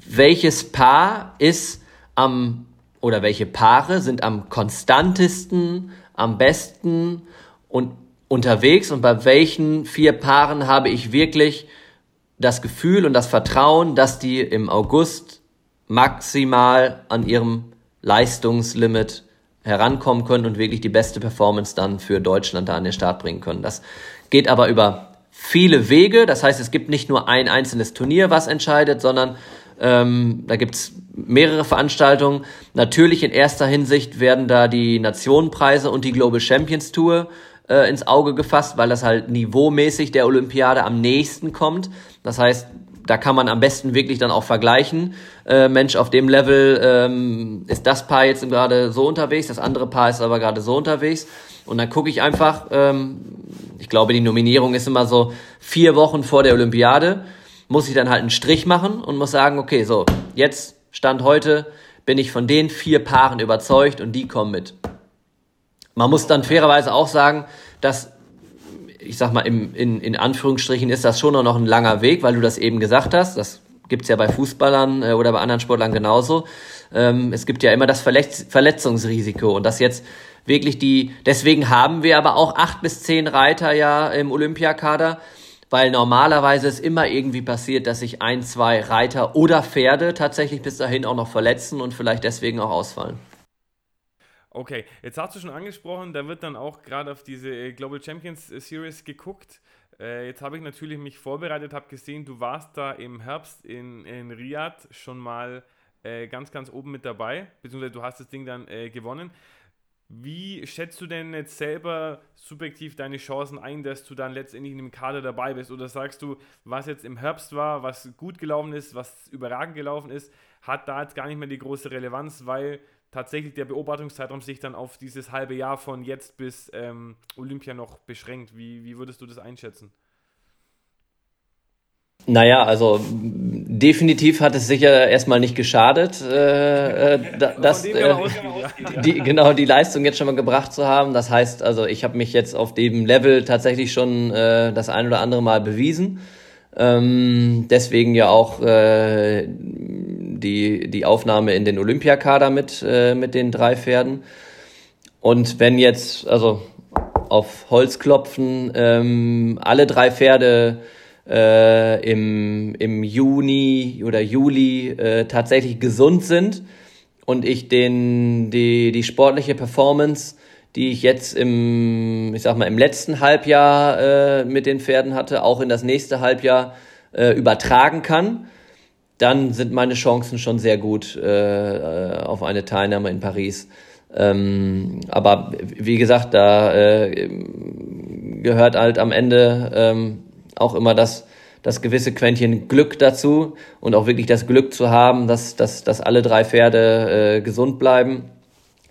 welches Paar ist am oder welche Paare sind am konstantesten, am besten und unterwegs und bei welchen vier Paaren habe ich wirklich das Gefühl und das Vertrauen, dass die im August maximal an ihrem Leistungslimit herankommen können und wirklich die beste Performance dann für Deutschland da an den Start bringen können. Das geht aber über viele Wege. Das heißt, es gibt nicht nur ein einzelnes Turnier, was entscheidet, sondern ähm, da gibt's mehrere Veranstaltungen. Natürlich in erster Hinsicht werden da die Nationenpreise und die Global Champions Tour äh, ins Auge gefasst, weil das halt niveaumäßig der Olympiade am nächsten kommt. Das heißt, da kann man am besten wirklich dann auch vergleichen. Äh, Mensch, auf dem Level ähm, ist das Paar jetzt gerade so unterwegs, das andere Paar ist aber gerade so unterwegs. Und dann gucke ich einfach, ähm, ich glaube, die Nominierung ist immer so vier Wochen vor der Olympiade, muss ich dann halt einen Strich machen und muss sagen, okay, so, jetzt, Stand heute, bin ich von den vier Paaren überzeugt und die kommen mit. Man muss dann fairerweise auch sagen, dass ich sag mal, im, in, in Anführungsstrichen ist das schon noch ein langer Weg, weil du das eben gesagt hast. Das gibt's ja bei Fußballern äh, oder bei anderen Sportlern genauso. Ähm, es gibt ja immer das Verletz Verletzungsrisiko und das jetzt wirklich die, deswegen haben wir aber auch acht bis zehn Reiter ja im Olympiakader, weil normalerweise es immer irgendwie passiert, dass sich ein, zwei Reiter oder Pferde tatsächlich bis dahin auch noch verletzen und vielleicht deswegen auch ausfallen. Okay, jetzt hast du schon angesprochen, da wird dann auch gerade auf diese äh, Global Champions äh, Series geguckt. Äh, jetzt habe ich natürlich mich vorbereitet, habe gesehen, du warst da im Herbst in, in Riyadh schon mal äh, ganz, ganz oben mit dabei, beziehungsweise du hast das Ding dann äh, gewonnen. Wie schätzt du denn jetzt selber subjektiv deine Chancen ein, dass du dann letztendlich in dem Kader dabei bist? Oder sagst du, was jetzt im Herbst war, was gut gelaufen ist, was überragend gelaufen ist, hat da jetzt gar nicht mehr die große Relevanz, weil tatsächlich der Beobachtungszeitraum sich dann auf dieses halbe Jahr von jetzt bis ähm, Olympia noch beschränkt. Wie, wie würdest du das einschätzen? Naja, also definitiv hat es sicher erstmal nicht geschadet, äh, äh, das, äh, die, genau die Leistung jetzt schon mal gebracht zu haben. Das heißt, also ich habe mich jetzt auf dem Level tatsächlich schon äh, das ein oder andere Mal bewiesen. Ähm, deswegen ja auch äh, die, die Aufnahme in den Olympiakader mit, äh, mit den drei Pferden. Und wenn jetzt, also auf Holz klopfen, ähm, alle drei Pferde äh, im, im Juni oder Juli äh, tatsächlich gesund sind und ich den, die, die sportliche Performance, die ich jetzt im, ich sag mal, im letzten Halbjahr äh, mit den Pferden hatte, auch in das nächste Halbjahr äh, übertragen kann, dann sind meine Chancen schon sehr gut äh, auf eine Teilnahme in Paris. Ähm, aber wie gesagt, da äh, gehört halt am Ende ähm, auch immer das, das gewisse Quäntchen Glück dazu und auch wirklich das Glück zu haben, dass, dass, dass alle drei Pferde äh, gesund bleiben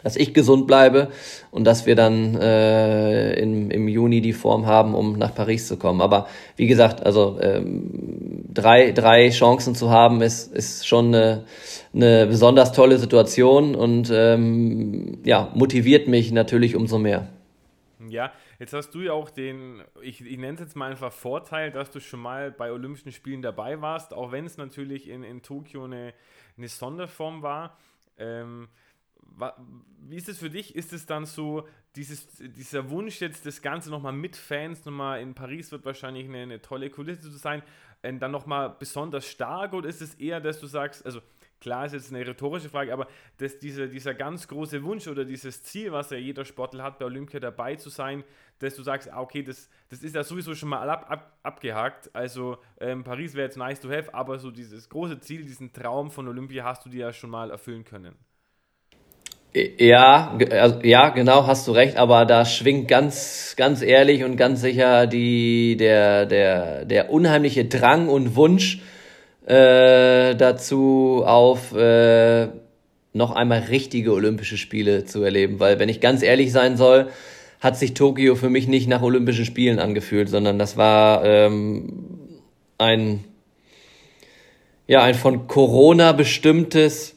dass ich gesund bleibe und dass wir dann äh, im, im Juni die Form haben, um nach Paris zu kommen. Aber wie gesagt, also ähm, drei, drei Chancen zu haben, ist, ist schon eine, eine besonders tolle Situation und ähm, ja, motiviert mich natürlich umso mehr. Ja, jetzt hast du ja auch den, ich, ich nenne es jetzt mal einfach Vorteil, dass du schon mal bei Olympischen Spielen dabei warst, auch wenn es natürlich in, in Tokio eine, eine Sonderform war. Ähm, wie ist es für dich? Ist es dann so, dieses, dieser Wunsch jetzt, das Ganze nochmal mit Fans, nochmal in Paris wird wahrscheinlich eine, eine tolle Kulisse zu sein, äh, dann nochmal besonders stark oder ist es eher, dass du sagst, also klar ist jetzt eine rhetorische Frage, aber dass dieser, dieser ganz große Wunsch oder dieses Ziel, was ja jeder Sportler hat, bei Olympia dabei zu sein, dass du sagst, ah, okay, das, das ist ja sowieso schon mal ab, ab, abgehakt. Also ähm, Paris wäre jetzt nice to have, aber so dieses große Ziel, diesen Traum von Olympia hast du dir ja schon mal erfüllen können. Ja, also, ja, genau, hast du recht, aber da schwingt ganz, ganz ehrlich und ganz sicher die, der, der, der unheimliche Drang und Wunsch äh, dazu auf, äh, noch einmal richtige Olympische Spiele zu erleben. Weil, wenn ich ganz ehrlich sein soll, hat sich Tokio für mich nicht nach Olympischen Spielen angefühlt, sondern das war ähm, ein, ja, ein von Corona bestimmtes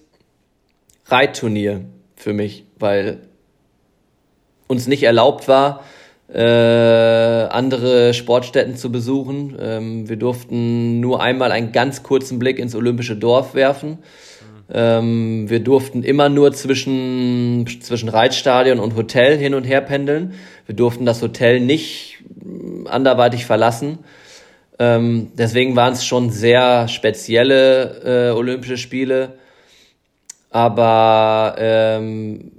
Reitturnier für mich, weil uns nicht erlaubt war, äh, andere Sportstätten zu besuchen. Ähm, wir durften nur einmal einen ganz kurzen Blick ins Olympische Dorf werfen. Ähm, wir durften immer nur zwischen, zwischen Reitstadion und Hotel hin und her pendeln. Wir durften das Hotel nicht anderweitig verlassen. Ähm, deswegen waren es schon sehr spezielle äh, Olympische Spiele aber ähm,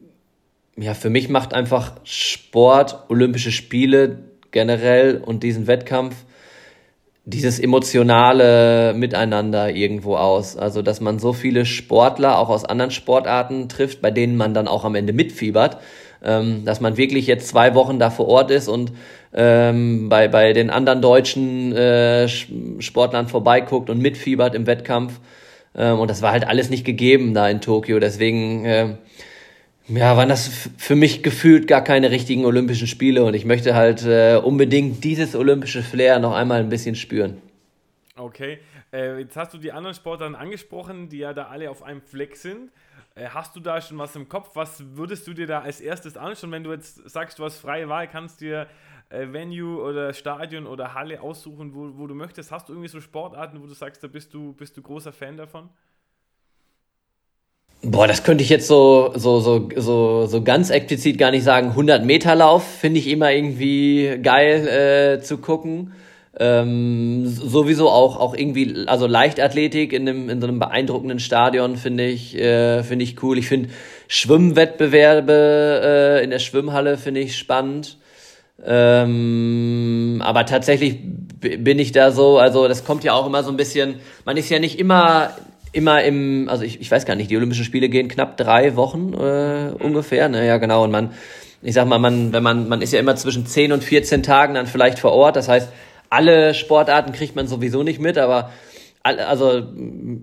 ja, für mich macht einfach Sport, Olympische Spiele generell und diesen Wettkampf dieses emotionale Miteinander irgendwo aus. Also, dass man so viele Sportler auch aus anderen Sportarten trifft, bei denen man dann auch am Ende mitfiebert. Ähm, dass man wirklich jetzt zwei Wochen da vor Ort ist und ähm, bei, bei den anderen deutschen äh, Sportlern vorbeiguckt und mitfiebert im Wettkampf. Ähm, und das war halt alles nicht gegeben da in Tokio. Deswegen äh, ja, waren das für mich gefühlt gar keine richtigen Olympischen Spiele und ich möchte halt äh, unbedingt dieses olympische Flair noch einmal ein bisschen spüren. Okay, äh, jetzt hast du die anderen Sportler angesprochen, die ja da alle auf einem Fleck sind. Äh, hast du da schon was im Kopf? Was würdest du dir da als erstes anschauen, wenn du jetzt sagst, du hast freie Wahl, kannst dir äh, Venue oder Stadion oder Halle aussuchen, wo, wo du möchtest? Hast du irgendwie so Sportarten, wo du sagst, da bist du, bist du großer Fan davon? Boah, das könnte ich jetzt so, so, so, so, so ganz explizit gar nicht sagen. 100 Meter Lauf finde ich immer irgendwie geil äh, zu gucken. Ähm, sowieso auch, auch irgendwie, also Leichtathletik in, einem, in so einem beeindruckenden Stadion finde ich, äh, finde ich cool. Ich finde Schwimmwettbewerbe äh, in der Schwimmhalle finde ich spannend. Ähm, aber tatsächlich bin ich da so, also das kommt ja auch immer so ein bisschen, man ist ja nicht immer immer im, also ich, ich weiß gar nicht, die Olympischen Spiele gehen knapp drei Wochen äh, ungefähr, ne? Ja, genau. Und man, ich sag mal, man, wenn man, man ist ja immer zwischen 10 und 14 Tagen dann vielleicht vor Ort. Das heißt, alle Sportarten kriegt man sowieso nicht mit, aber also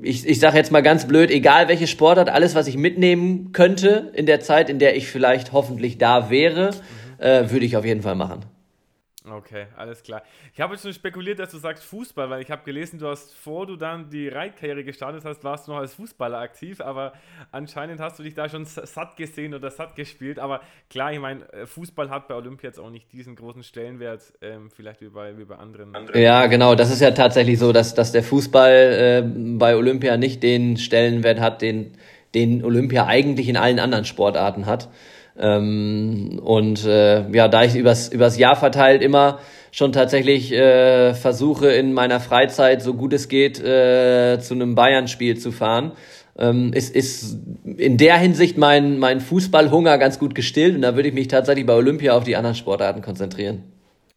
ich, ich sage jetzt mal ganz blöd, egal welche Sportart, alles, was ich mitnehmen könnte in der Zeit, in der ich vielleicht hoffentlich da wäre, mhm. äh, würde ich auf jeden Fall machen. Okay, alles klar. Ich habe jetzt schon spekuliert, dass du sagst Fußball, weil ich habe gelesen, du hast, vor du dann die Reitkarriere gestartet hast, warst du noch als Fußballer aktiv, aber anscheinend hast du dich da schon satt gesehen oder satt gespielt. Aber klar, ich meine, äh, Fußball hat bei Olympia jetzt auch nicht diesen großen Stellenwert, ähm, vielleicht wie bei, wie bei anderen. Ja, genau, das ist ja tatsächlich so, dass, dass der Fußball äh, bei Olympia nicht den Stellenwert hat, den, den Olympia eigentlich in allen anderen Sportarten hat. Ähm, und äh, ja, da ich übers, übers Jahr verteilt immer schon tatsächlich äh, versuche, in meiner Freizeit, so gut es geht, äh, zu einem Bayern-Spiel zu fahren, ähm, ist, ist in der Hinsicht mein, mein Fußballhunger ganz gut gestillt und da würde ich mich tatsächlich bei Olympia auf die anderen Sportarten konzentrieren.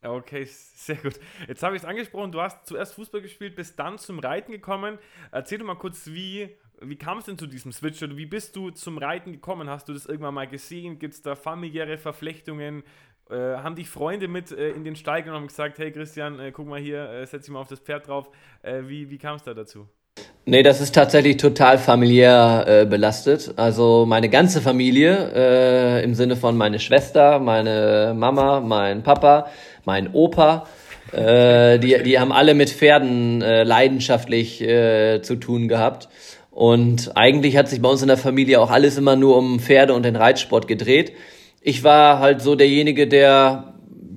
Okay, sehr gut. Jetzt habe ich es angesprochen, du hast zuerst Fußball gespielt, bist dann zum Reiten gekommen. Erzähl doch mal kurz, wie wie kam es denn zu diesem Switch oder wie bist du zum Reiten gekommen? Hast du das irgendwann mal gesehen? Gibt es da familiäre Verflechtungen? Äh, haben dich Freunde mit äh, in den Stall genommen und gesagt, hey Christian, äh, guck mal hier, äh, setz dich mal auf das Pferd drauf. Äh, wie wie kam es da dazu? Nee, das ist tatsächlich total familiär äh, belastet. Also meine ganze Familie, im Sinne von meine Schwester, meine Mama, mein Papa, mein Opa, die, die haben alle mit Pferden leidenschaftlich zu tun gehabt. Und eigentlich hat sich bei uns in der Familie auch alles immer nur um Pferde und den Reitsport gedreht. Ich war halt so derjenige, der,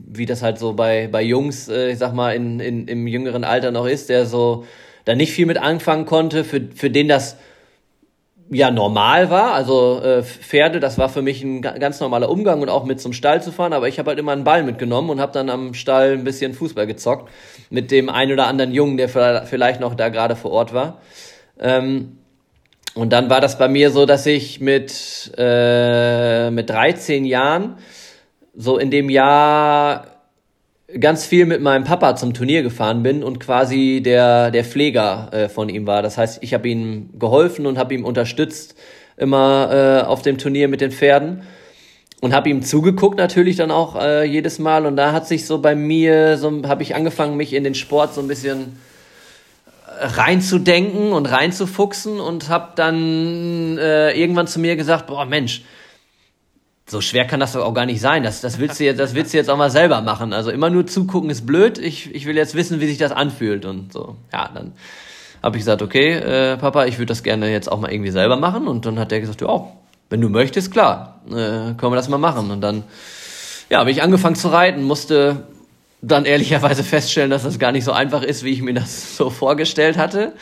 wie das halt so bei, bei Jungs, äh, ich sag mal, in, in, im jüngeren Alter noch ist, der so da nicht viel mit anfangen konnte, für, für den das ja normal war. Also äh, Pferde, das war für mich ein ganz normaler Umgang und auch mit zum Stall zu fahren. Aber ich habe halt immer einen Ball mitgenommen und habe dann am Stall ein bisschen Fußball gezockt mit dem einen oder anderen Jungen, der vielleicht noch da gerade vor Ort war. Ähm, und dann war das bei mir so, dass ich mit, äh, mit 13 Jahren, so in dem Jahr ganz viel mit meinem Papa zum Turnier gefahren bin und quasi der, der Pfleger äh, von ihm war. Das heißt, ich habe ihm geholfen und habe ihm unterstützt immer äh, auf dem Turnier mit den Pferden und habe ihm zugeguckt natürlich dann auch äh, jedes Mal und da hat sich so bei mir so habe ich angefangen mich in den Sport so ein bisschen reinzudenken und reinzufuchsen und habe dann äh, irgendwann zu mir gesagt, boah Mensch, so schwer kann das doch auch gar nicht sein. Das, das, willst du jetzt, das willst du jetzt auch mal selber machen. Also immer nur zugucken ist blöd. Ich, ich will jetzt wissen, wie sich das anfühlt. Und so, ja, dann habe ich gesagt, okay, äh, Papa, ich würde das gerne jetzt auch mal irgendwie selber machen. Und dann hat er gesagt, ja, wenn du möchtest, klar, äh, können wir das mal machen. Und dann, ja, habe ich angefangen zu reiten, musste dann ehrlicherweise feststellen, dass das gar nicht so einfach ist, wie ich mir das so vorgestellt hatte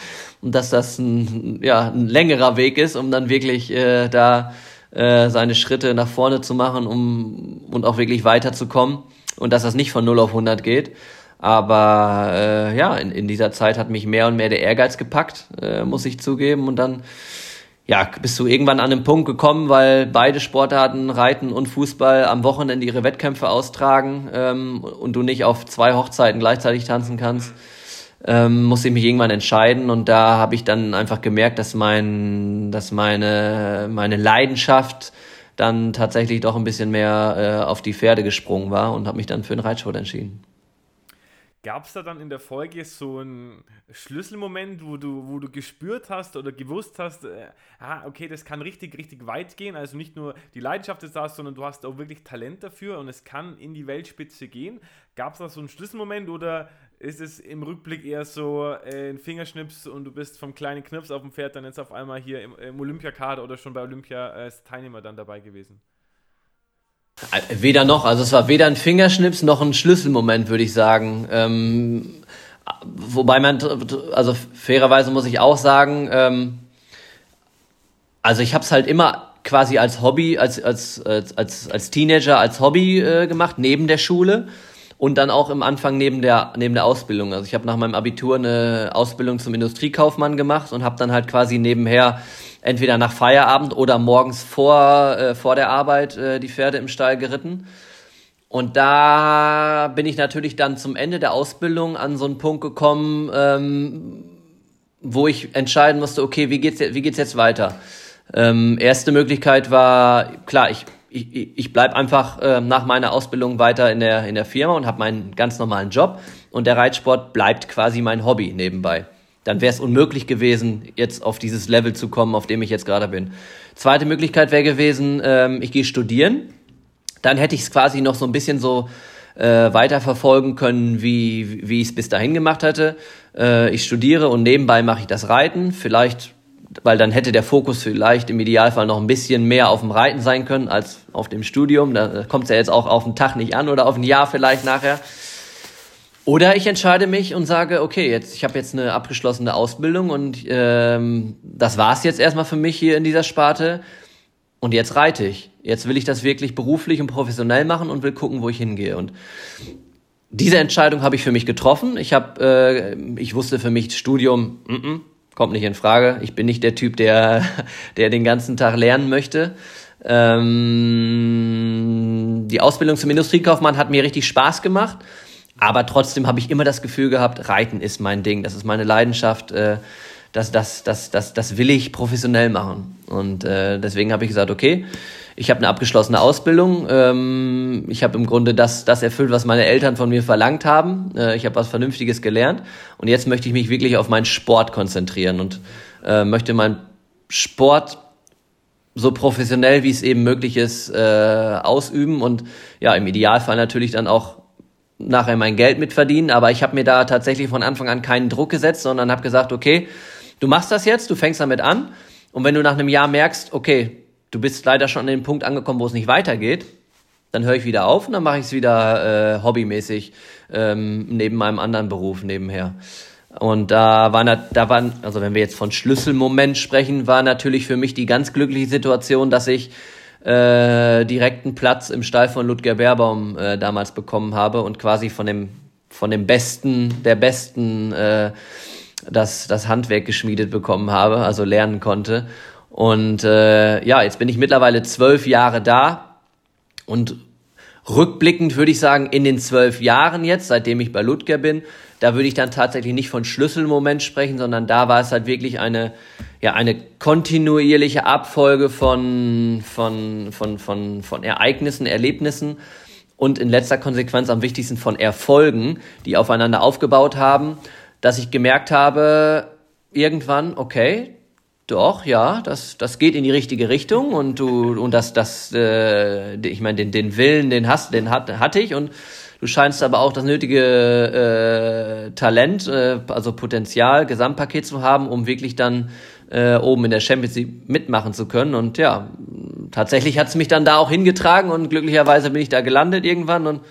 und dass das ein, ja, ein längerer Weg ist, um dann wirklich äh, da äh, seine Schritte nach vorne zu machen um, und auch wirklich weiterzukommen und dass das nicht von 0 auf 100 geht. Aber äh, ja, in, in dieser Zeit hat mich mehr und mehr der Ehrgeiz gepackt, äh, muss ich zugeben. Und dann ja, bist du irgendwann an einen Punkt gekommen, weil beide Sportarten, Reiten und Fußball, am Wochenende ihre Wettkämpfe austragen ähm, und du nicht auf zwei Hochzeiten gleichzeitig tanzen kannst, ähm, musste ich mich irgendwann entscheiden und da habe ich dann einfach gemerkt, dass mein, dass meine, meine Leidenschaft dann tatsächlich doch ein bisschen mehr äh, auf die Pferde gesprungen war und habe mich dann für den Reitsport entschieden. Gab es da dann in der Folge so einen Schlüsselmoment, wo du, wo du gespürt hast oder gewusst hast, äh, ah, okay, das kann richtig, richtig weit gehen? Also nicht nur die Leidenschaft ist da, sondern du hast auch wirklich Talent dafür und es kann in die Weltspitze gehen. Gab es da so einen Schlüsselmoment oder ist es im Rückblick eher so äh, ein Fingerschnips und du bist vom kleinen Knirps auf dem Pferd dann jetzt auf einmal hier im, im Olympiakader oder schon bei Olympia als Teilnehmer dann dabei gewesen? Weder noch, also es war weder ein Fingerschnips noch ein Schlüsselmoment, würde ich sagen. Ähm, wobei man, also fairerweise muss ich auch sagen, ähm, also ich habe es halt immer quasi als Hobby, als, als, als, als, als Teenager, als Hobby äh, gemacht, neben der Schule und dann auch im Anfang neben der, neben der Ausbildung. Also ich habe nach meinem Abitur eine Ausbildung zum Industriekaufmann gemacht und habe dann halt quasi nebenher entweder nach Feierabend oder morgens vor, äh, vor der Arbeit äh, die Pferde im Stall geritten. Und da bin ich natürlich dann zum Ende der Ausbildung an so einen Punkt gekommen, ähm, wo ich entscheiden musste, okay, wie geht's, wie geht's jetzt weiter? Ähm, erste Möglichkeit war, klar, ich, ich, ich bleib einfach äh, nach meiner Ausbildung weiter in der, in der Firma und habe meinen ganz normalen Job und der Reitsport bleibt quasi mein Hobby nebenbei dann wäre es unmöglich gewesen, jetzt auf dieses Level zu kommen, auf dem ich jetzt gerade bin. Zweite Möglichkeit wäre gewesen, ähm, ich gehe studieren. Dann hätte ich es quasi noch so ein bisschen so äh, weiterverfolgen können, wie, wie ich es bis dahin gemacht hatte. Äh, ich studiere und nebenbei mache ich das Reiten. Vielleicht, weil dann hätte der Fokus vielleicht im Idealfall noch ein bisschen mehr auf dem Reiten sein können als auf dem Studium. Da kommt es ja jetzt auch auf den Tag nicht an oder auf ein Jahr vielleicht nachher. Oder ich entscheide mich und sage, okay, jetzt ich habe jetzt eine abgeschlossene Ausbildung und ähm, das war's jetzt erstmal für mich hier in dieser Sparte. Und jetzt reite ich. Jetzt will ich das wirklich beruflich und professionell machen und will gucken, wo ich hingehe. Und diese Entscheidung habe ich für mich getroffen. Ich habe, äh, ich wusste für mich Studium mm -mm, kommt nicht in Frage. Ich bin nicht der Typ, der der den ganzen Tag lernen möchte. Ähm, die Ausbildung zum Industriekaufmann hat mir richtig Spaß gemacht. Aber trotzdem habe ich immer das Gefühl gehabt, Reiten ist mein Ding, das ist meine Leidenschaft, äh, das, das, das, das, das will ich professionell machen. Und äh, deswegen habe ich gesagt, okay, ich habe eine abgeschlossene Ausbildung. Ähm, ich habe im Grunde das, das erfüllt, was meine Eltern von mir verlangt haben. Äh, ich habe was Vernünftiges gelernt. Und jetzt möchte ich mich wirklich auf meinen Sport konzentrieren und äh, möchte meinen Sport so professionell, wie es eben möglich ist, äh, ausüben und ja, im Idealfall natürlich dann auch nachher mein Geld mitverdienen, aber ich habe mir da tatsächlich von Anfang an keinen Druck gesetzt, sondern habe gesagt, okay, du machst das jetzt, du fängst damit an und wenn du nach einem Jahr merkst, okay, du bist leider schon an dem Punkt angekommen, wo es nicht weitergeht, dann höre ich wieder auf und dann mache ich es wieder äh, hobbymäßig ähm, neben meinem anderen Beruf nebenher. Und da war, da waren, also wenn wir jetzt von Schlüsselmoment sprechen, war natürlich für mich die ganz glückliche Situation, dass ich äh, direkten Platz im Stall von Ludger Beerbaum äh, damals bekommen habe und quasi von dem, von dem Besten, der Besten äh, das, das Handwerk geschmiedet bekommen habe, also lernen konnte. Und äh, ja, jetzt bin ich mittlerweile zwölf Jahre da und rückblickend würde ich sagen, in den zwölf Jahren jetzt, seitdem ich bei Ludger bin, da würde ich dann tatsächlich nicht von Schlüsselmoment sprechen, sondern da war es halt wirklich eine, ja, eine kontinuierliche Abfolge von, von, von, von, von Ereignissen, Erlebnissen und in letzter Konsequenz am wichtigsten von Erfolgen, die aufeinander aufgebaut haben, dass ich gemerkt habe, irgendwann, okay, doch, ja, das, das geht in die richtige Richtung und du und das, das, äh, ich meine, den, den Willen, den hast, den hat, hatte ich und Du scheinst aber auch das nötige äh, Talent, äh, also Potenzial, Gesamtpaket zu haben, um wirklich dann äh, oben in der Champions League mitmachen zu können. Und ja, tatsächlich hat es mich dann da auch hingetragen und glücklicherweise bin ich da gelandet irgendwann. Und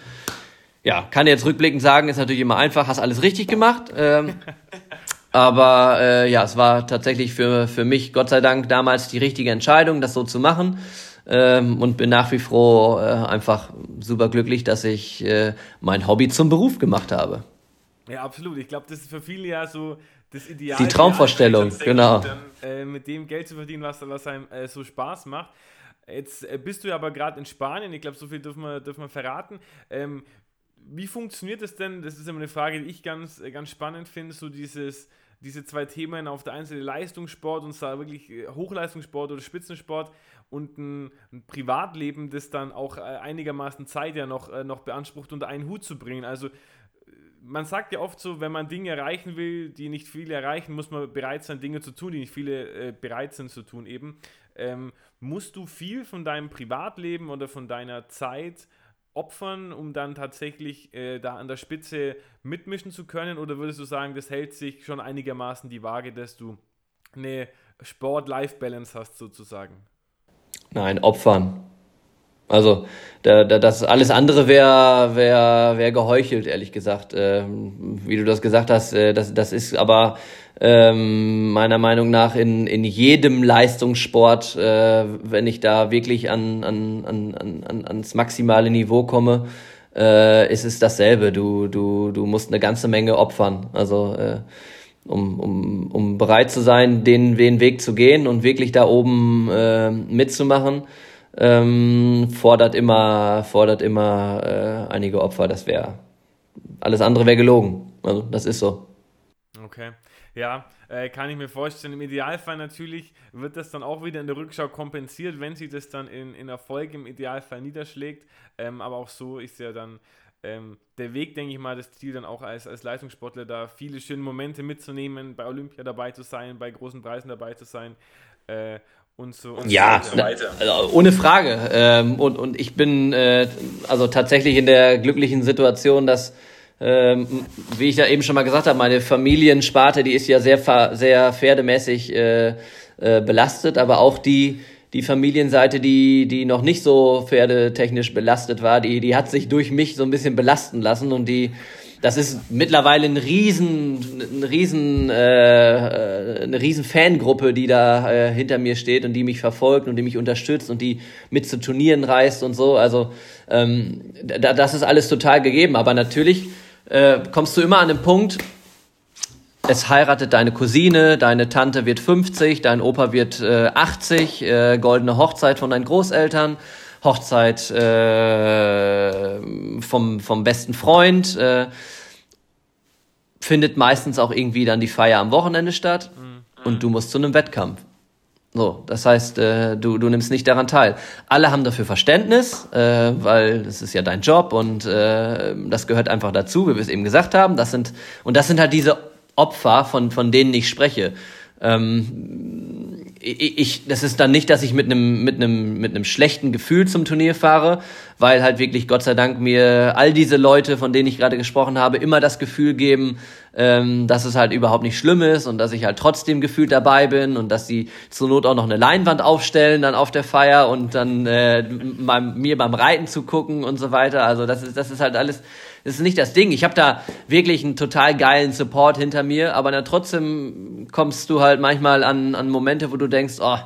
ja, kann jetzt rückblickend sagen, ist natürlich immer einfach, hast alles richtig gemacht. Ähm, aber äh, ja, es war tatsächlich für, für mich, Gott sei Dank, damals die richtige Entscheidung, das so zu machen ähm, und bin nach wie vor äh, einfach super glücklich, dass ich äh, mein Hobby zum Beruf gemacht habe. Ja, absolut. Ich glaube, das ist für viele ja so das Ideal. Die Traumvorstellung, genau. Dann, äh, mit dem Geld zu verdienen, was, was einem äh, so Spaß macht. Jetzt äh, bist du ja aber gerade in Spanien, ich glaube, so viel dürfen wir, dürfen wir verraten. Ähm, wie funktioniert das denn? Das ist immer eine Frage, die ich ganz, äh, ganz spannend finde, so dieses, diese zwei Themen auf der einen Seite Leistungssport und zwar wirklich äh, Hochleistungssport oder Spitzensport und ein, ein, Privatleben, das dann auch einigermaßen Zeit ja noch, noch beansprucht, unter einen Hut zu bringen. Also man sagt ja oft so, wenn man Dinge erreichen will, die nicht viele erreichen, muss man bereit sein, Dinge zu tun, die nicht viele äh, bereit sind zu tun eben. Ähm, musst du viel von deinem Privatleben oder von deiner Zeit opfern, um dann tatsächlich äh, da an der Spitze mitmischen zu können? Oder würdest du sagen, das hält sich schon einigermaßen die Waage, dass du eine Sport-Life-Balance hast sozusagen? Nein, opfern. Also da, da, das alles andere wäre wär, wär geheuchelt, ehrlich gesagt. Ähm, wie du das gesagt hast, äh, das, das ist aber ähm, meiner Meinung nach in, in jedem Leistungssport, äh, wenn ich da wirklich an, an, an, an, ans maximale Niveau komme, äh, ist es dasselbe. Du, du, du musst eine ganze Menge opfern. Also äh, um, um, um bereit zu sein, den, den Weg zu gehen und wirklich da oben äh, mitzumachen ähm, fordert immer, fordert immer äh, einige Opfer. Das wäre alles andere wäre gelogen. Also das ist so. Okay. Ja, äh, kann ich mir vorstellen. Im Idealfall natürlich wird das dann auch wieder in der Rückschau kompensiert, wenn sich das dann in, in Erfolg im Idealfall niederschlägt. Ähm, aber auch so ist ja dann ähm, der Weg, denke ich mal, das Ziel dann auch als, als Leistungssportler da viele schöne Momente mitzunehmen, bei Olympia dabei zu sein, bei großen Preisen dabei zu sein. Äh, und so, und ja, so weiter. Also ohne Frage. Ähm, und, und ich bin äh, also tatsächlich in der glücklichen Situation, dass, ähm, wie ich ja eben schon mal gesagt habe, meine Familiensparte, die ist ja sehr, sehr pferdemäßig äh, äh, belastet, aber auch die, die Familienseite, die, die noch nicht so pferdetechnisch belastet war, die, die hat sich durch mich so ein bisschen belasten lassen und die das ist mittlerweile ein riesen, ein riesen, äh, eine riesen Fangruppe, die da äh, hinter mir steht und die mich verfolgt und die mich unterstützt und die mit zu Turnieren reist und so. Also ähm, da, das ist alles total gegeben. Aber natürlich äh, kommst du immer an den Punkt, es heiratet deine Cousine, deine Tante wird 50, dein Opa wird äh, 80, äh, goldene Hochzeit von deinen Großeltern. Hochzeit äh, vom, vom besten Freund. Äh, findet meistens auch irgendwie dann die Feier am Wochenende statt mhm. und du musst zu einem Wettkampf. So, das heißt, äh, du, du nimmst nicht daran teil. Alle haben dafür Verständnis, äh, weil das ist ja dein Job und äh, das gehört einfach dazu, wie wir es eben gesagt haben. Das sind, und das sind halt diese Opfer, von, von denen ich spreche. Ähm, ich, das ist dann nicht, dass ich mit einem mit einem mit einem schlechten Gefühl zum Turnier fahre, weil halt wirklich Gott sei Dank mir all diese Leute, von denen ich gerade gesprochen habe, immer das Gefühl geben, ähm, dass es halt überhaupt nicht schlimm ist und dass ich halt trotzdem gefühlt dabei bin und dass sie zur Not auch noch eine Leinwand aufstellen dann auf der Feier und dann äh, beim, mir beim Reiten zu gucken und so weiter. Also das ist das ist halt alles das ist nicht das Ding. Ich habe da wirklich einen total geilen Support hinter mir, aber dann trotzdem kommst du halt manchmal an, an Momente, wo du denkst, oh,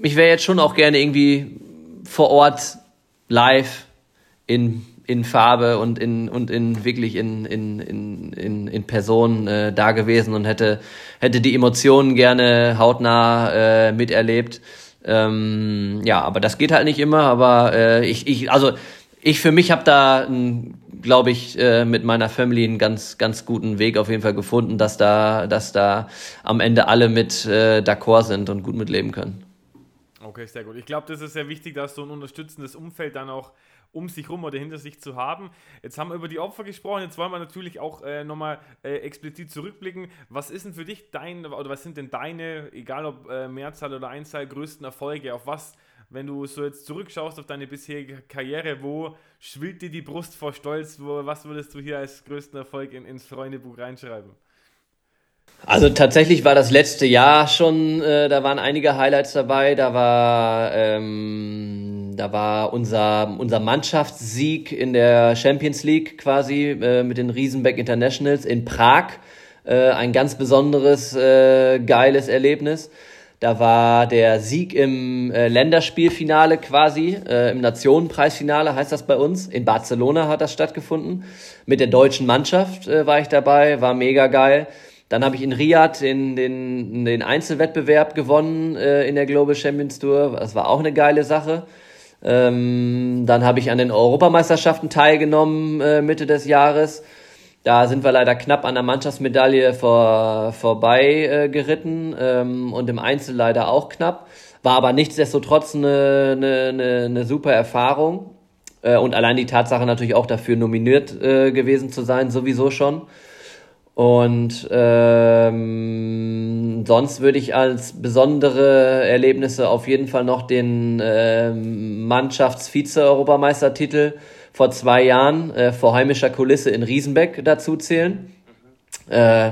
ich wäre jetzt schon auch gerne irgendwie vor Ort live in, in Farbe und in und in wirklich in, in, in, in, in Person äh, da gewesen und hätte, hätte die Emotionen gerne hautnah äh, miterlebt. Ähm, ja, aber das geht halt nicht immer, aber äh, ich, ich, also ich für mich habe da ein glaube ich, äh, mit meiner Family einen ganz, ganz guten Weg auf jeden Fall gefunden, dass da, dass da am Ende alle mit äh, d'accord sind und gut mitleben können. Okay, sehr gut. Ich glaube, das ist sehr wichtig, dass so ein unterstützendes Umfeld dann auch um sich rum oder hinter sich zu haben. Jetzt haben wir über die Opfer gesprochen, jetzt wollen wir natürlich auch äh, nochmal äh, explizit zurückblicken. Was ist denn für dich dein, oder was sind denn deine, egal ob äh, Mehrzahl oder Einzahl, größten Erfolge? Auf was wenn du so jetzt zurückschaust auf deine bisherige Karriere, wo schwillt dir die Brust vor Stolz? Wo, was würdest du hier als größten Erfolg in, ins Freundebuch reinschreiben? Also tatsächlich war das letzte Jahr schon, äh, da waren einige Highlights dabei. Da war, ähm, da war unser, unser Mannschaftssieg in der Champions League quasi äh, mit den Riesenbeck Internationals in Prag. Äh, ein ganz besonderes, äh, geiles Erlebnis. Da war der Sieg im äh, Länderspielfinale quasi, äh, im Nationenpreisfinale heißt das bei uns. In Barcelona hat das stattgefunden. Mit der deutschen Mannschaft äh, war ich dabei, war mega geil. Dann habe ich in Riyadh den, den, den Einzelwettbewerb gewonnen äh, in der Global Champions Tour. Das war auch eine geile Sache. Ähm, dann habe ich an den Europameisterschaften teilgenommen äh, Mitte des Jahres. Da sind wir leider knapp an der Mannschaftsmedaille vor, vorbei äh, geritten ähm, und im Einzel leider auch knapp. War aber nichtsdestotrotz eine, eine, eine, eine super Erfahrung. Äh, und allein die Tatsache natürlich auch dafür nominiert äh, gewesen zu sein, sowieso schon. Und ähm, sonst würde ich als besondere Erlebnisse auf jeden Fall noch den ähm, Mannschafts-Vize-Europameistertitel vor zwei Jahren äh, vor heimischer Kulisse in Riesenbeck dazu zählen. Äh,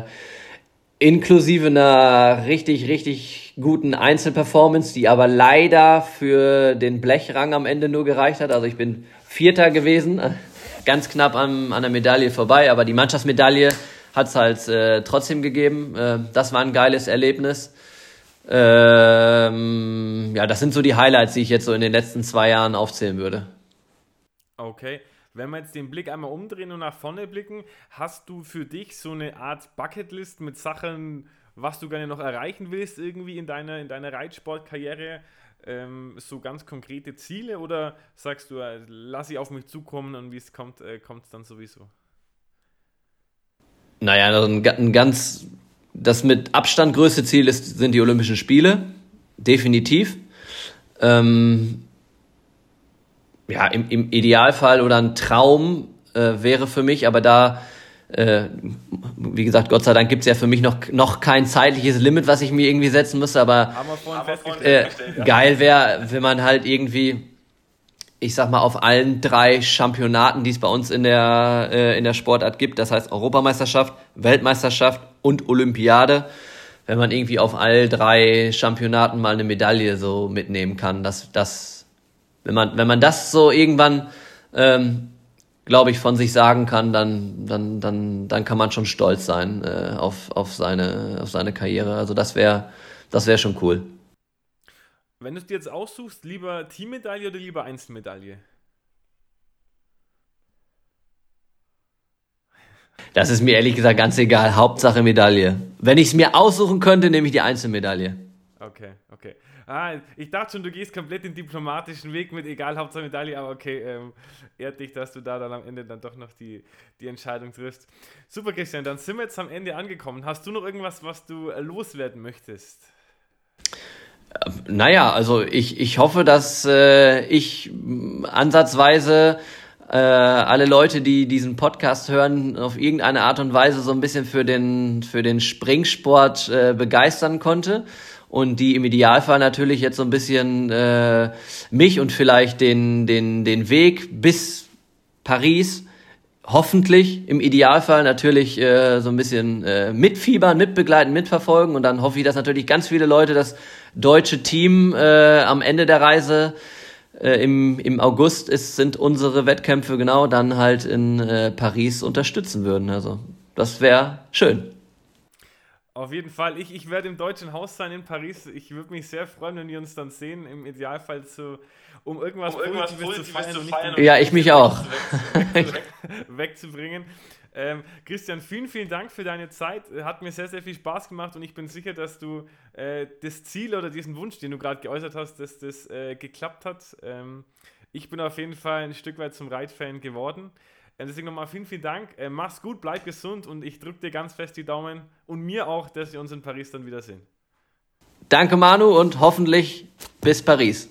inklusive einer richtig, richtig guten Einzelperformance, die aber leider für den Blechrang am Ende nur gereicht hat. Also ich bin Vierter gewesen, ganz knapp an, an der Medaille vorbei, aber die Mannschaftsmedaille hat es halt äh, trotzdem gegeben. Äh, das war ein geiles Erlebnis. Ähm, ja, das sind so die Highlights, die ich jetzt so in den letzten zwei Jahren aufzählen würde. Okay. Wenn wir jetzt den Blick einmal umdrehen und nach vorne blicken, hast du für dich so eine Art Bucketlist mit Sachen, was du gerne noch erreichen willst, irgendwie in deiner, in deiner Reitsportkarriere? Ähm, so ganz konkrete Ziele oder sagst du, äh, lass sie auf mich zukommen und wie es kommt, äh, kommt es dann sowieso? Naja, also ein, ein ganz, das mit Abstand größte Ziel ist, sind die Olympischen Spiele. Definitiv. Ähm, ja, im, im Idealfall oder ein Traum äh, wäre für mich, aber da, äh, wie gesagt, Gott sei Dank gibt's ja für mich noch, noch kein zeitliches Limit, was ich mir irgendwie setzen müsste, aber, äh, geil wäre, wenn man halt irgendwie ich sag mal, auf allen drei Championaten, die es bei uns in der, äh, in der Sportart gibt, das heißt Europameisterschaft, Weltmeisterschaft und Olympiade, wenn man irgendwie auf all drei Championaten mal eine Medaille so mitnehmen kann, dass das, wenn man, wenn man das so irgendwann, ähm, glaube ich, von sich sagen kann, dann, dann, dann, dann kann man schon stolz sein äh, auf, auf, seine, auf seine Karriere. Also das wäre, das wäre schon cool. Wenn du es dir jetzt aussuchst, lieber Teammedaille oder lieber Einzelmedaille? Das ist mir ehrlich gesagt ganz egal. Hauptsache Medaille. Wenn ich es mir aussuchen könnte, nehme ich die Einzelmedaille. Okay, okay. Ah, ich dachte schon, du gehst komplett den diplomatischen Weg mit egal, Hauptsache Medaille, aber okay, ähm, ehrt dich, dass du da dann am Ende dann doch noch die, die Entscheidung triffst. Super, Christian, dann sind wir jetzt am Ende angekommen. Hast du noch irgendwas, was du loswerden möchtest? Naja, also ich, ich hoffe, dass äh, ich ansatzweise äh, alle Leute, die diesen Podcast hören, auf irgendeine Art und Weise so ein bisschen für den, für den Springsport äh, begeistern konnte. Und die im Idealfall natürlich jetzt so ein bisschen äh, mich und vielleicht den, den, den Weg bis Paris hoffentlich im Idealfall natürlich äh, so ein bisschen äh, mitfiebern, mitbegleiten, mitverfolgen und dann hoffe ich, dass natürlich ganz viele Leute das deutsche Team äh, am Ende der Reise äh, im, im August ist, sind unsere Wettkämpfe genau dann halt in äh, Paris unterstützen würden. Also das wäre schön. Auf jeden Fall. Ich, ich werde im Deutschen Haus sein in Paris. Ich würde mich sehr freuen, wenn wir uns dann sehen. Im Idealfall zu, um irgendwas, um irgendwas Positives, zu feiern. Zu feiern ja, ich mich auch. Weg, wegzubringen. Ähm, Christian, vielen, vielen Dank für deine Zeit. Hat mir sehr, sehr viel Spaß gemacht und ich bin sicher, dass du äh, das Ziel oder diesen Wunsch, den du gerade geäußert hast, dass das äh, geklappt hat. Ähm, ich bin auf jeden Fall ein Stück weit zum Reitfan geworden. Äh, deswegen nochmal vielen, vielen Dank. Äh, mach's gut, bleib gesund und ich drücke dir ganz fest die Daumen und mir auch, dass wir uns in Paris dann wiedersehen. Danke, Manu, und hoffentlich bis Paris.